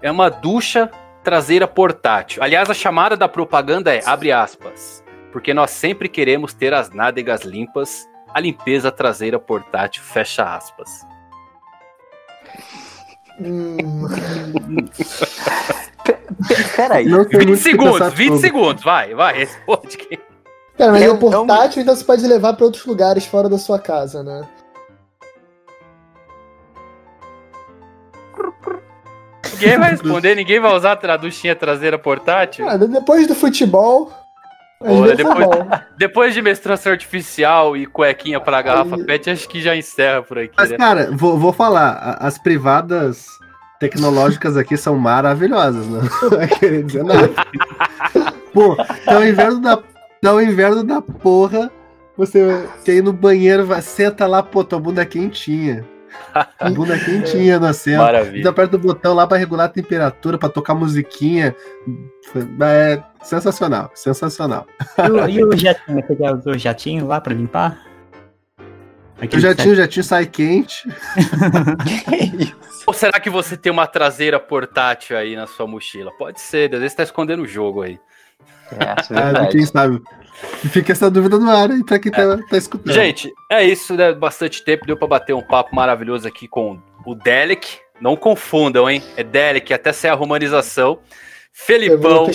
É uma ducha traseira portátil. Aliás, a chamada da propaganda é, abre aspas, porque nós sempre queremos ter as nádegas limpas, a limpeza traseira portátil, fecha aspas. Hum, Peraí. não tem 20 muito o que segundos, pensar 20 sobre. segundos, vai, vai, responde. Cara, mas É é, um- portátil, então você pode levar pra outros lugares fora da sua casa, né? Ninguém vai responder, ninguém vai usar a duchinha traseira portátil. Ah, depois do futebol. Vezes é depois-. Depois de menstruação artificial e cuequinha pra garrafa Aí- PET, acho que já encerra por aqui, Mas, né? cara, vou, vou falar, as privadas tecnológicas aqui são maravilhosas, né? Não vai querer dizer nada. Pô, tá o inverno da, tá o inverno da porra, você quer ir no banheiro, vai, senta lá, pô, tua bunda quentinha. Bunda quentinha no assento. Maravilha. Aperta o botão lá pra regular a temperatura, pra tocar musiquinha. É sensacional, sensacional. E o, e o jatinho, você já usou o jatinho lá pra limpar? O Aquele jatinho, o jatinho sai quente. Ou será que você tem uma traseira portátil aí na sua mochila? Pode ser, às vezes tá escondendo o jogo aí. É, é Ah, quem sabe? Fica essa dúvida no ar aí pra quem tá, tá escutando. Gente, é isso, né? Bastante tempo, deu pra bater um papo maravilhoso aqui com o Delic. Não confundam, hein? É Delic, até ser a romanização. Felipão,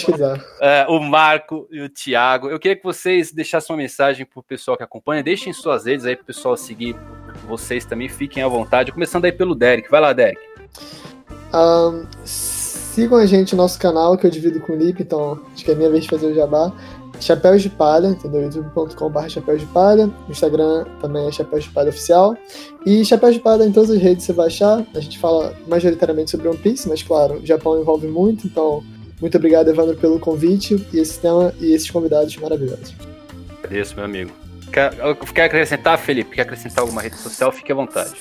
é, o Marco e o Thiago. Eu queria que vocês deixassem uma mensagem pro pessoal que acompanha. Deixem suas redes aí pro pessoal seguir vocês também. Fiquem à vontade. Começando aí pelo Derek. Vai lá, Derek. Ahn, sigam a gente no nosso canal, que eu divido com o Lipe, então acho que é minha vez de fazer o jabá. Chapéus de Palha, entendeu? youtube.com.br Chapéus de Palha. No Instagram também é Chapéus de Palha Oficial. E Chapéus de Palha em todas as redes você vai achar. A gente fala majoritariamente sobre One Piece, mas claro, o Japão envolve muito, então Muito obrigado, Evandro, pelo convite e esse tema e esses convidados maravilhosos. Agradeço, meu amigo. Quer, quer acrescentar, Felipe? Quer acrescentar alguma rede social? Fique à vontade.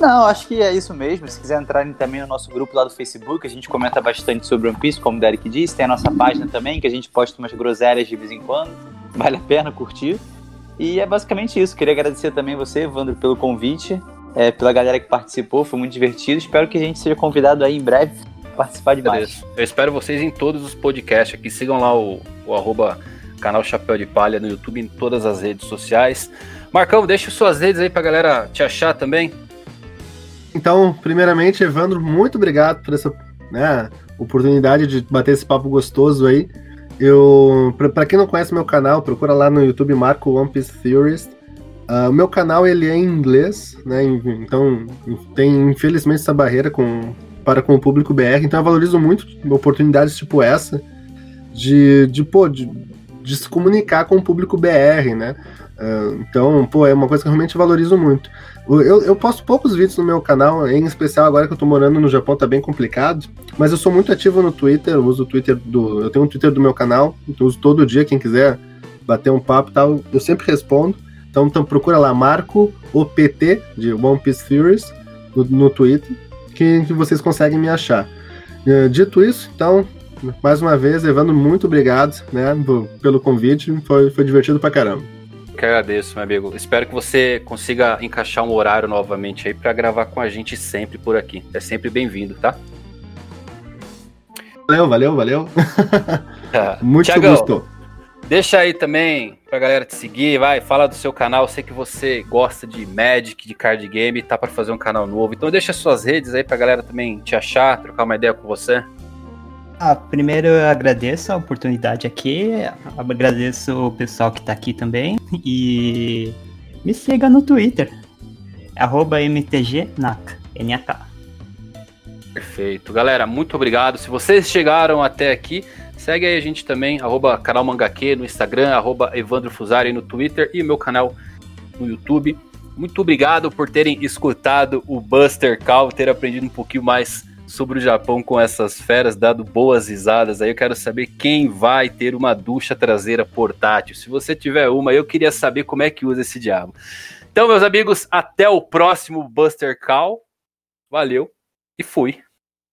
Não, acho que é isso mesmo. Se quiser entrarem também no nosso grupo lá do Facebook, a gente comenta bastante sobre One Piece, como o Derek disse. Tem a nossa página também, que a gente posta umas groselhas de vez em quando. Vale a pena curtir. E é basicamente isso. Queria agradecer também você, Evandro, pelo convite, é, pela galera que participou. Foi muito divertido. Espero que a gente seja convidado aí em breve participar de mais. Eu espero vocês em todos os podcasts aqui. Sigam lá o, o arroba canal Chapéu de Palha no YouTube, em todas as redes sociais. Marcão, deixa suas redes aí pra galera te achar também. Então, primeiramente, Evandro, muito obrigado por essa né, oportunidade de bater esse papo gostoso aí. Eu, para quem não conhece meu canal, procura lá no YouTube Marco One Piece Theorist. Uh, o meu canal ele é em inglês, né? Então tem infelizmente essa barreira com para com o público BR. Então eu valorizo muito oportunidades tipo essa de, de, pô, de, de se comunicar com o público BR, né? Uh, então, pô, é uma coisa que eu realmente valorizo muito. Eu, eu posto poucos vídeos no meu canal, em especial agora que eu tô morando no Japão, tá bem complicado. Mas eu sou muito ativo no Twitter, eu uso o Twitter do. Eu tenho um Twitter do meu canal, então eu uso todo dia, quem quiser bater um papo e tal, eu sempre respondo. Então, então procura lá, Marco OPT, de One Piece Theories, no, no Twitter, que, que vocês conseguem me achar. Uh, dito isso, então, mais uma vez, Evandro, muito obrigado né, pelo convite, foi, foi divertido pra caramba. Que agradeço, meu amigo. Espero que você consiga encaixar um horário novamente aí para gravar com a gente sempre por aqui. É sempre bem-vindo, tá? Valeu, valeu, valeu. Tá. Muito Thiagão, gosto. Deixa aí também pra galera te seguir, vai, fala do seu canal. Eu sei que você gosta de Magic, de card game, tá para fazer um canal novo. Então deixa suas redes aí pra galera também te achar, trocar uma ideia com você. Ah, primeiro eu agradeço a oportunidade aqui, agradeço o pessoal que tá aqui também e me siga no Twitter, mtgnak, NAK. Perfeito. Galera, muito obrigado. Se vocês chegaram até aqui, segue aí a gente também, arroba canal Mangaque no Instagram, arroba Evandro Fusari no Twitter e meu canal no YouTube. Muito obrigado por terem escutado o Buster Call, ter aprendido um pouquinho mais sobre o Japão com essas feras, dado boas risadas. Aí eu quero saber quem vai ter uma ducha traseira portátil. Se você tiver uma, eu queria saber como é que usa esse diabo. Então, meus amigos, até o próximo Buster Call. Valeu e fui.